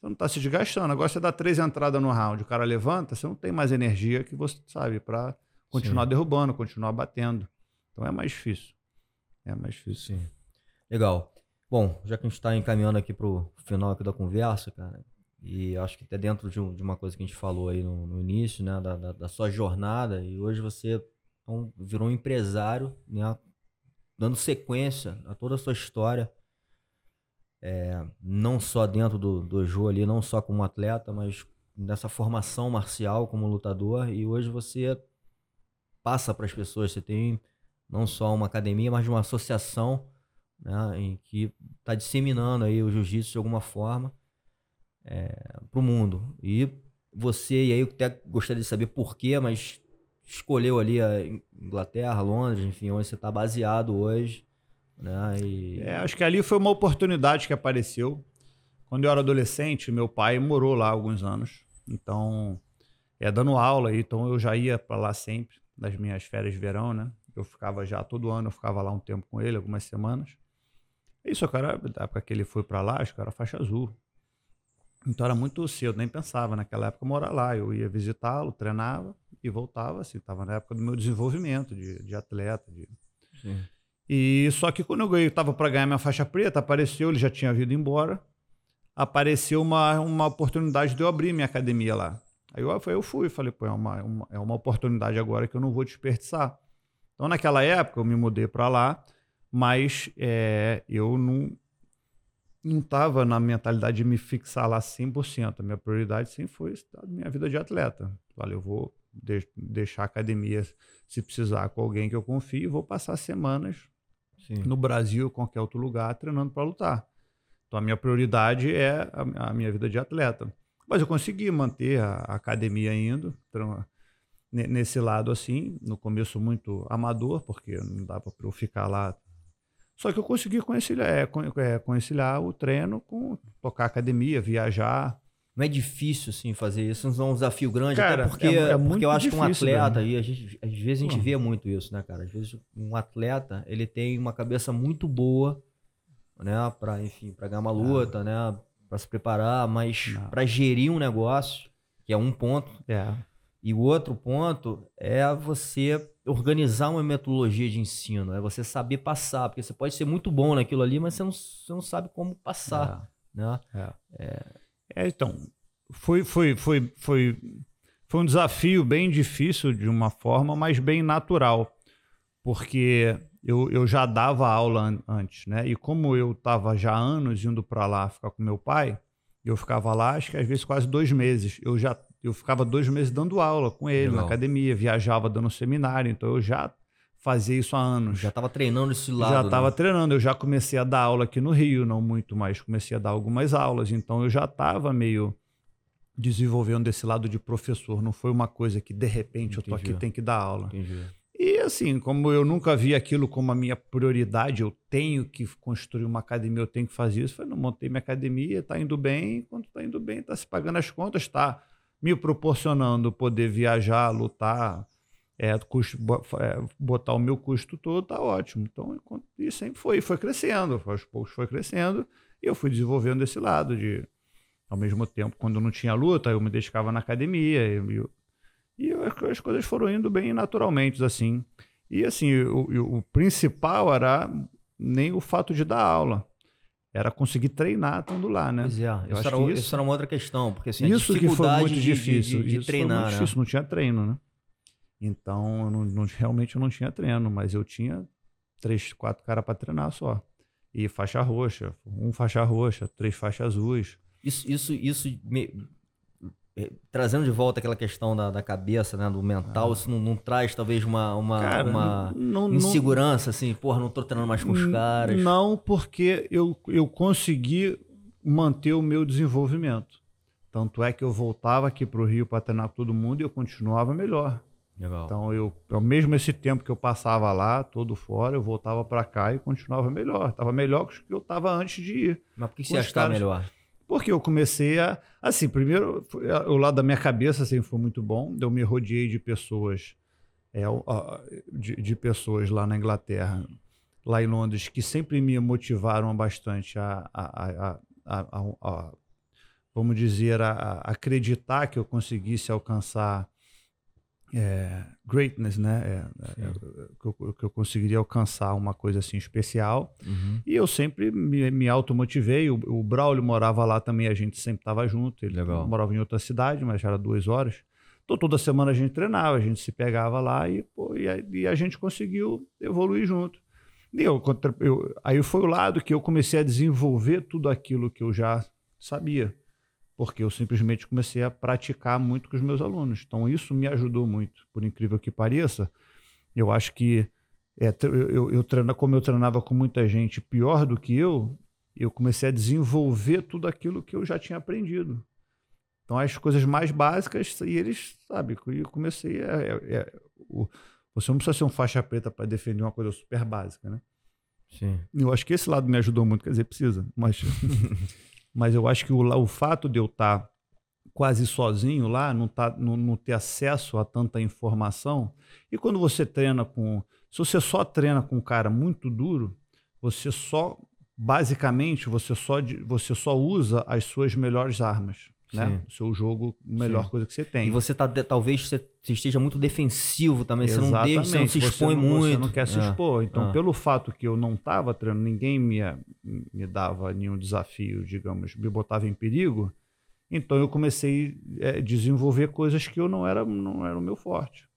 você não tá se desgastando. Agora você dá três entradas no round, o cara levanta, você não tem mais energia que você sabe para continuar Sim. derrubando, continuar batendo. Então é mais difícil. É mais difícil. Sim. Legal. Bom, já que a gente está encaminhando aqui para o final aqui da conversa, cara, e acho que até dentro de, um, de, uma coisa que a gente falou aí no, no início, né, da, da, da, sua jornada, e hoje você então, virou um empresário, né, dando sequência a toda a sua história, é, não só dentro do, do jogo ali, não só como atleta, mas nessa formação marcial como lutador, e hoje você passa para as pessoas, você tem não só uma academia, mas uma associação né, em que está disseminando aí o jiu-jitsu de alguma forma é, para o mundo. E você, e aí eu até gostaria de saber porquê, mas escolheu ali a Inglaterra, Londres, enfim, onde você está baseado hoje. Né, e... é, acho que ali foi uma oportunidade que apareceu. Quando eu era adolescente, meu pai morou lá alguns anos. Então, é dando aula, então eu já ia para lá sempre, nas minhas férias de verão, né? Eu ficava já todo ano, eu ficava lá um tempo com ele, algumas semanas. Isso, cara, da época que ele foi para lá, acho que era faixa azul. Então era muito cedo, nem pensava naquela época morar lá. Eu ia visitá-lo, treinava e voltava, assim, estava na época do meu desenvolvimento de, de atleta. De... Sim. E só que quando eu estava para ganhar minha faixa preta, apareceu, ele já tinha vindo embora, apareceu uma, uma oportunidade de eu abrir minha academia lá. Aí eu, eu fui, falei, pô, é uma, uma, é uma oportunidade agora que eu não vou desperdiçar. Então naquela época eu me mudei para lá, mas é, eu não não estava na mentalidade de me fixar lá 100%. A minha prioridade sempre foi a minha vida de atleta. Falei, eu vou de deixar a academia se precisar com alguém que eu confio e vou passar semanas Sim. no Brasil, qualquer outro lugar, treinando para lutar. Então a minha prioridade é a, a, minha vida de atleta. Mas eu consegui manter a, a academia indo, nesse lado assim, no começo muito amador, porque não dava para eu ficar lá só que eu consegui conciliar, é, é, conciliar o treino com tocar academia, viajar. Não é difícil, assim, fazer isso. Não é um desafio grande, cara, até porque, é, é porque eu acho difícil, que um atleta, e a gente, às vezes a gente vê muito isso, né, cara? Às vezes um atleta, ele tem uma cabeça muito boa, né, para enfim, para ganhar uma luta, né, para se preparar, mas para gerir um negócio, que é um ponto. É. E o outro ponto é você organizar uma metodologia de ensino, é você saber passar, porque você pode ser muito bom naquilo ali, mas você não, você não sabe como passar, é. né? É. É. é. então, foi, foi, foi, foi, foi um desafio bem difícil de uma forma, mas bem natural, porque eu, eu já dava aula antes, né? E como eu estava já anos indo para lá ficar com meu pai, eu ficava lá, acho que às vezes quase dois meses. Eu já eu ficava dois meses dando aula com ele Legal. na academia, viajava dando seminário, então eu já fazia isso há anos. Já estava treinando esse lado. Já estava né? treinando, eu já comecei a dar aula aqui no Rio, não muito mais, comecei a dar algumas aulas, então eu já estava meio desenvolvendo esse lado de professor, não foi uma coisa que de repente Entendi. eu tô aqui tem que dar aula. Entendi. E assim, como eu nunca vi aquilo como a minha prioridade, eu tenho que construir uma academia, eu tenho que fazer isso, eu não montei minha academia, está indo bem, quando está indo bem, está se pagando as contas, está me proporcionando poder viajar, lutar, é, custo, é, botar o meu custo todo, tá ótimo. Então, e sempre foi, foi crescendo, aos poucos foi crescendo, e eu fui desenvolvendo esse lado de, ao mesmo tempo, quando não tinha luta, eu me dedicava na academia, e, e, e as coisas foram indo bem naturalmente, assim. E assim, o, o principal era nem o fato de dar aula era conseguir treinar estando lá, né? Pois é, eu isso, era, isso, isso era uma outra questão, porque assim, isso que foi muito de, difícil, de, de, de treinar, muito né? difícil, não tinha treino, né? Então, eu não, não, realmente eu não tinha treino, mas eu tinha três, quatro caras para treinar só. E faixa roxa, um faixa roxa, três faixas azuis. Isso, isso, isso me, trazendo de volta aquela questão da, da cabeça, né, do mental, ah. isso não, não, traz talvez uma, uma, Cara, uma não, insegurança, não, assim, porra, não tô treinando mais com os caras? Não, porque eu, eu consegui manter o meu desenvolvimento. Tanto é que eu voltava aqui para o Rio para treinar com todo mundo e eu continuava melhor. Legal. Então, eu, mesmo esse tempo que eu passava lá, todo fora, eu voltava para cá e continuava melhor. Estava melhor que eu estava antes de ir. Mas por que você acha que tá melhor? Porque eu comecei a. Assim, primeiro, o lado da minha cabeça assim, foi muito bom. Eu me rodeei de pessoas, é, de, de pessoas lá na Inglaterra, lá em Londres, que sempre me motivaram bastante a, a, a, a vamos dizer, a, acreditar que eu conseguisse alcançar é, greatness, né? É, é, que, eu, que, eu, conseguiria alcançar uma coisa assim especial. Uhum. E eu sempre me, me automotivei. O, o Braulio morava lá também, a gente sempre estava junto. Ele Legal. morava em outra cidade, mas já era duas horas. Então toda semana a gente treinava, a gente se pegava lá e, pô, e, a, e a gente conseguiu evoluir junto. E eu, eu, aí foi o lado que eu comecei a desenvolver tudo aquilo que eu já sabia porque eu simplesmente comecei a praticar muito com os meus alunos. Então, isso me ajudou muito, por incrível que pareça. Eu acho que é, eu, eu, treino, como eu treinava com muita gente pior do que eu, eu comecei a desenvolver tudo aquilo que eu já tinha aprendido. Então, as coisas mais básicas, e eles, sabe, eu comecei a. É, é, o, você não precisa ser um faixa preta para defender uma coisa super básica, né? Sim. Eu acho que esse lado me ajudou muito, quer dizer, precisa, mas mas eu acho que o, o fato de eu estar tá quase sozinho lá, não, tá, não, não ter acesso a tanta informação, e quando você treina com. Se você só treina com um cara muito duro, você só. Basicamente, você só, você só usa as suas melhores armas né? O seu jogo, a melhor Sim. coisa que você tem. E você tá, talvez você esteja muito defensivo também, você não, deixa, você não se expõe você não, muito. Você não quer se é. expor. Então, ah. pelo fato que eu não estava treinando, ninguém me, me dava nenhum desafio, digamos, me botava em perigo, então eu comecei a é, desenvolver coisas que eu não era, não era o meu forte.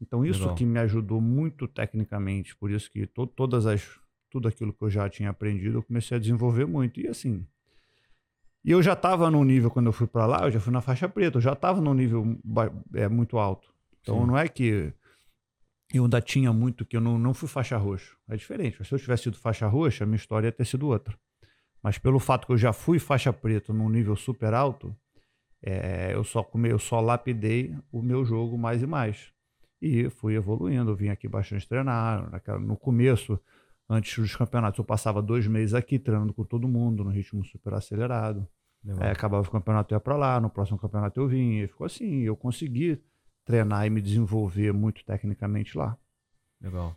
Então, isso Legal. que me ajudou muito tecnicamente, por isso que to, todas as, tudo aquilo que eu já tinha aprendido, eu comecei a desenvolver muito. E assim, e eu já estava num nível, quando eu fui para lá, eu já fui na faixa preta, eu já estava num nível é, muito alto. Então Sim. não é que eu ainda tinha muito, que eu não, não fui faixa roxa. É diferente. Se eu tivesse sido faixa roxa, a minha história ia ter sido outra. Mas pelo fato que eu já fui faixa preta num nível super alto, é, eu, só come, eu só lapidei o meu jogo mais e mais. E fui evoluindo. Eu vim aqui bastante treinar. Naquela, no começo, antes dos campeonatos, eu passava dois meses aqui treinando com todo mundo, no ritmo super acelerado. Aí acabava o campeonato, eu ia para lá, no próximo campeonato eu vinha. E ficou assim, eu consegui treinar e me desenvolver muito tecnicamente lá. Legal.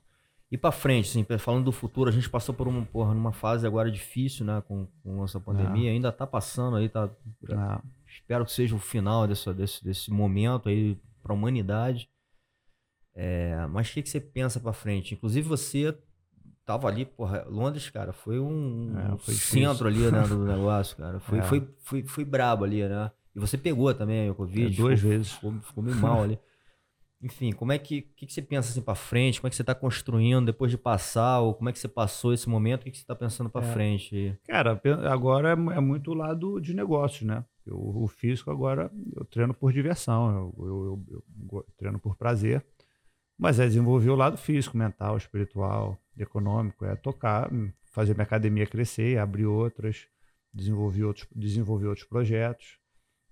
E para frente, assim, falando do futuro, a gente passou por uma, porra, numa fase agora difícil, né, com, com essa pandemia, é. ainda tá passando aí, tá. É. Espero que seja o final desse, desse, desse momento aí para a humanidade. É, mas o que, que você pensa para frente? Inclusive você tava ali, porra, Londres, cara, foi um, é, foi centro ali, né, do negócio, cara. Foi, é. foi, foi, foi brabo ali, né? E você pegou também o Covid. É, duas ficou, vezes. Ficou, ficou meio mal ali. Enfim, como é que, que, que você pensa assim para frente? Como é que você está construindo depois de passar? Ou como é que você passou esse momento? O que, que você está pensando para é. frente? Cara, agora é, é muito lado de negócio, né? o físico agora eu treino por diversão, eu, eu, eu, eu treino por prazer, mas é desenvolver o lado físico, mental, espiritual, econômico, é tocar, fazer minha academia crescer, abrir outras, desenvolver outros, desenvolver outros projetos.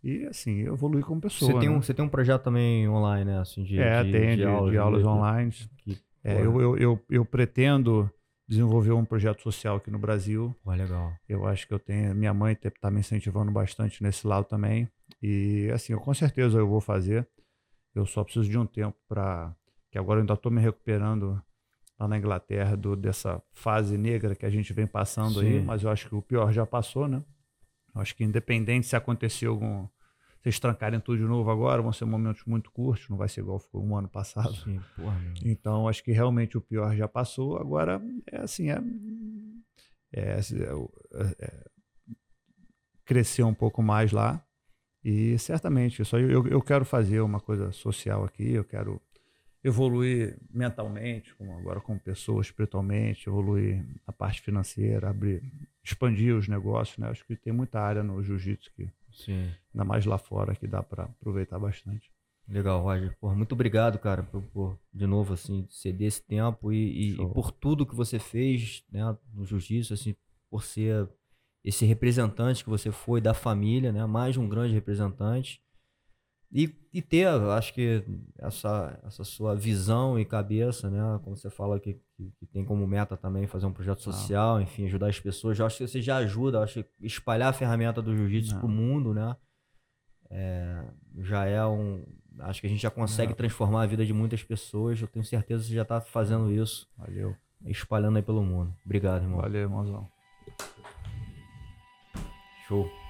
E assim, evoluir como pessoa. Você tem, né? um, você tem um projeto também online, né? Assim, de, é, de, tem, de, de aulas, de aulas online. Que, é, eu, eu, eu, eu, pretendo desenvolver um projeto social aqui no Brasil. Pô, legal. Eu acho que eu tenho. Minha mãe está me incentivando bastante nesse lado também. E assim, eu, com certeza eu vou fazer. Eu só preciso de um tempo para. Que agora eu ainda estou me recuperando lá na Inglaterra do, dessa fase negra que a gente vem passando Sim. aí, mas eu acho que o pior já passou, né? Eu acho que independente se acontecer algum. Vocês trancarem tudo de novo agora, vão ser momentos muito curtos, não vai ser igual foi um ano passado. Sim, porra, então, acho que realmente o pior já passou. Agora, é assim, é, é, é, é crescer um pouco mais lá. E certamente, isso aí eu, eu quero fazer uma coisa social aqui, eu quero evoluir mentalmente, como agora como pessoa, espiritualmente, evoluir a parte financeira, abrir, expandir os negócios, né? Acho que tem muita área no jiu-jitsu que Sim. ainda mais lá fora que dá para aproveitar bastante. Legal, Roger. Porra, muito obrigado, cara, por, por, de novo assim ceder esse tempo e, e, e, por tudo que você fez, né, no jiu-jitsu, assim, por ser esse representante que você foi da família, né? Mais um grande representante. E, e ter, acho que essa, essa sua visão e cabeça, né? Como você fala que, que, que tem como meta também fazer um projeto social, ah. enfim, ajudar as pessoas. Eu acho que você já ajuda, acho que espalhar a ferramenta do jiu-jitsu para o mundo, né? É, já é um. Acho que a gente já consegue transformar a vida de muitas pessoas. Eu tenho certeza que você já está fazendo isso. Valeu. Espalhando aí pelo mundo. Obrigado, irmão. Valeu, irmãozão. Show.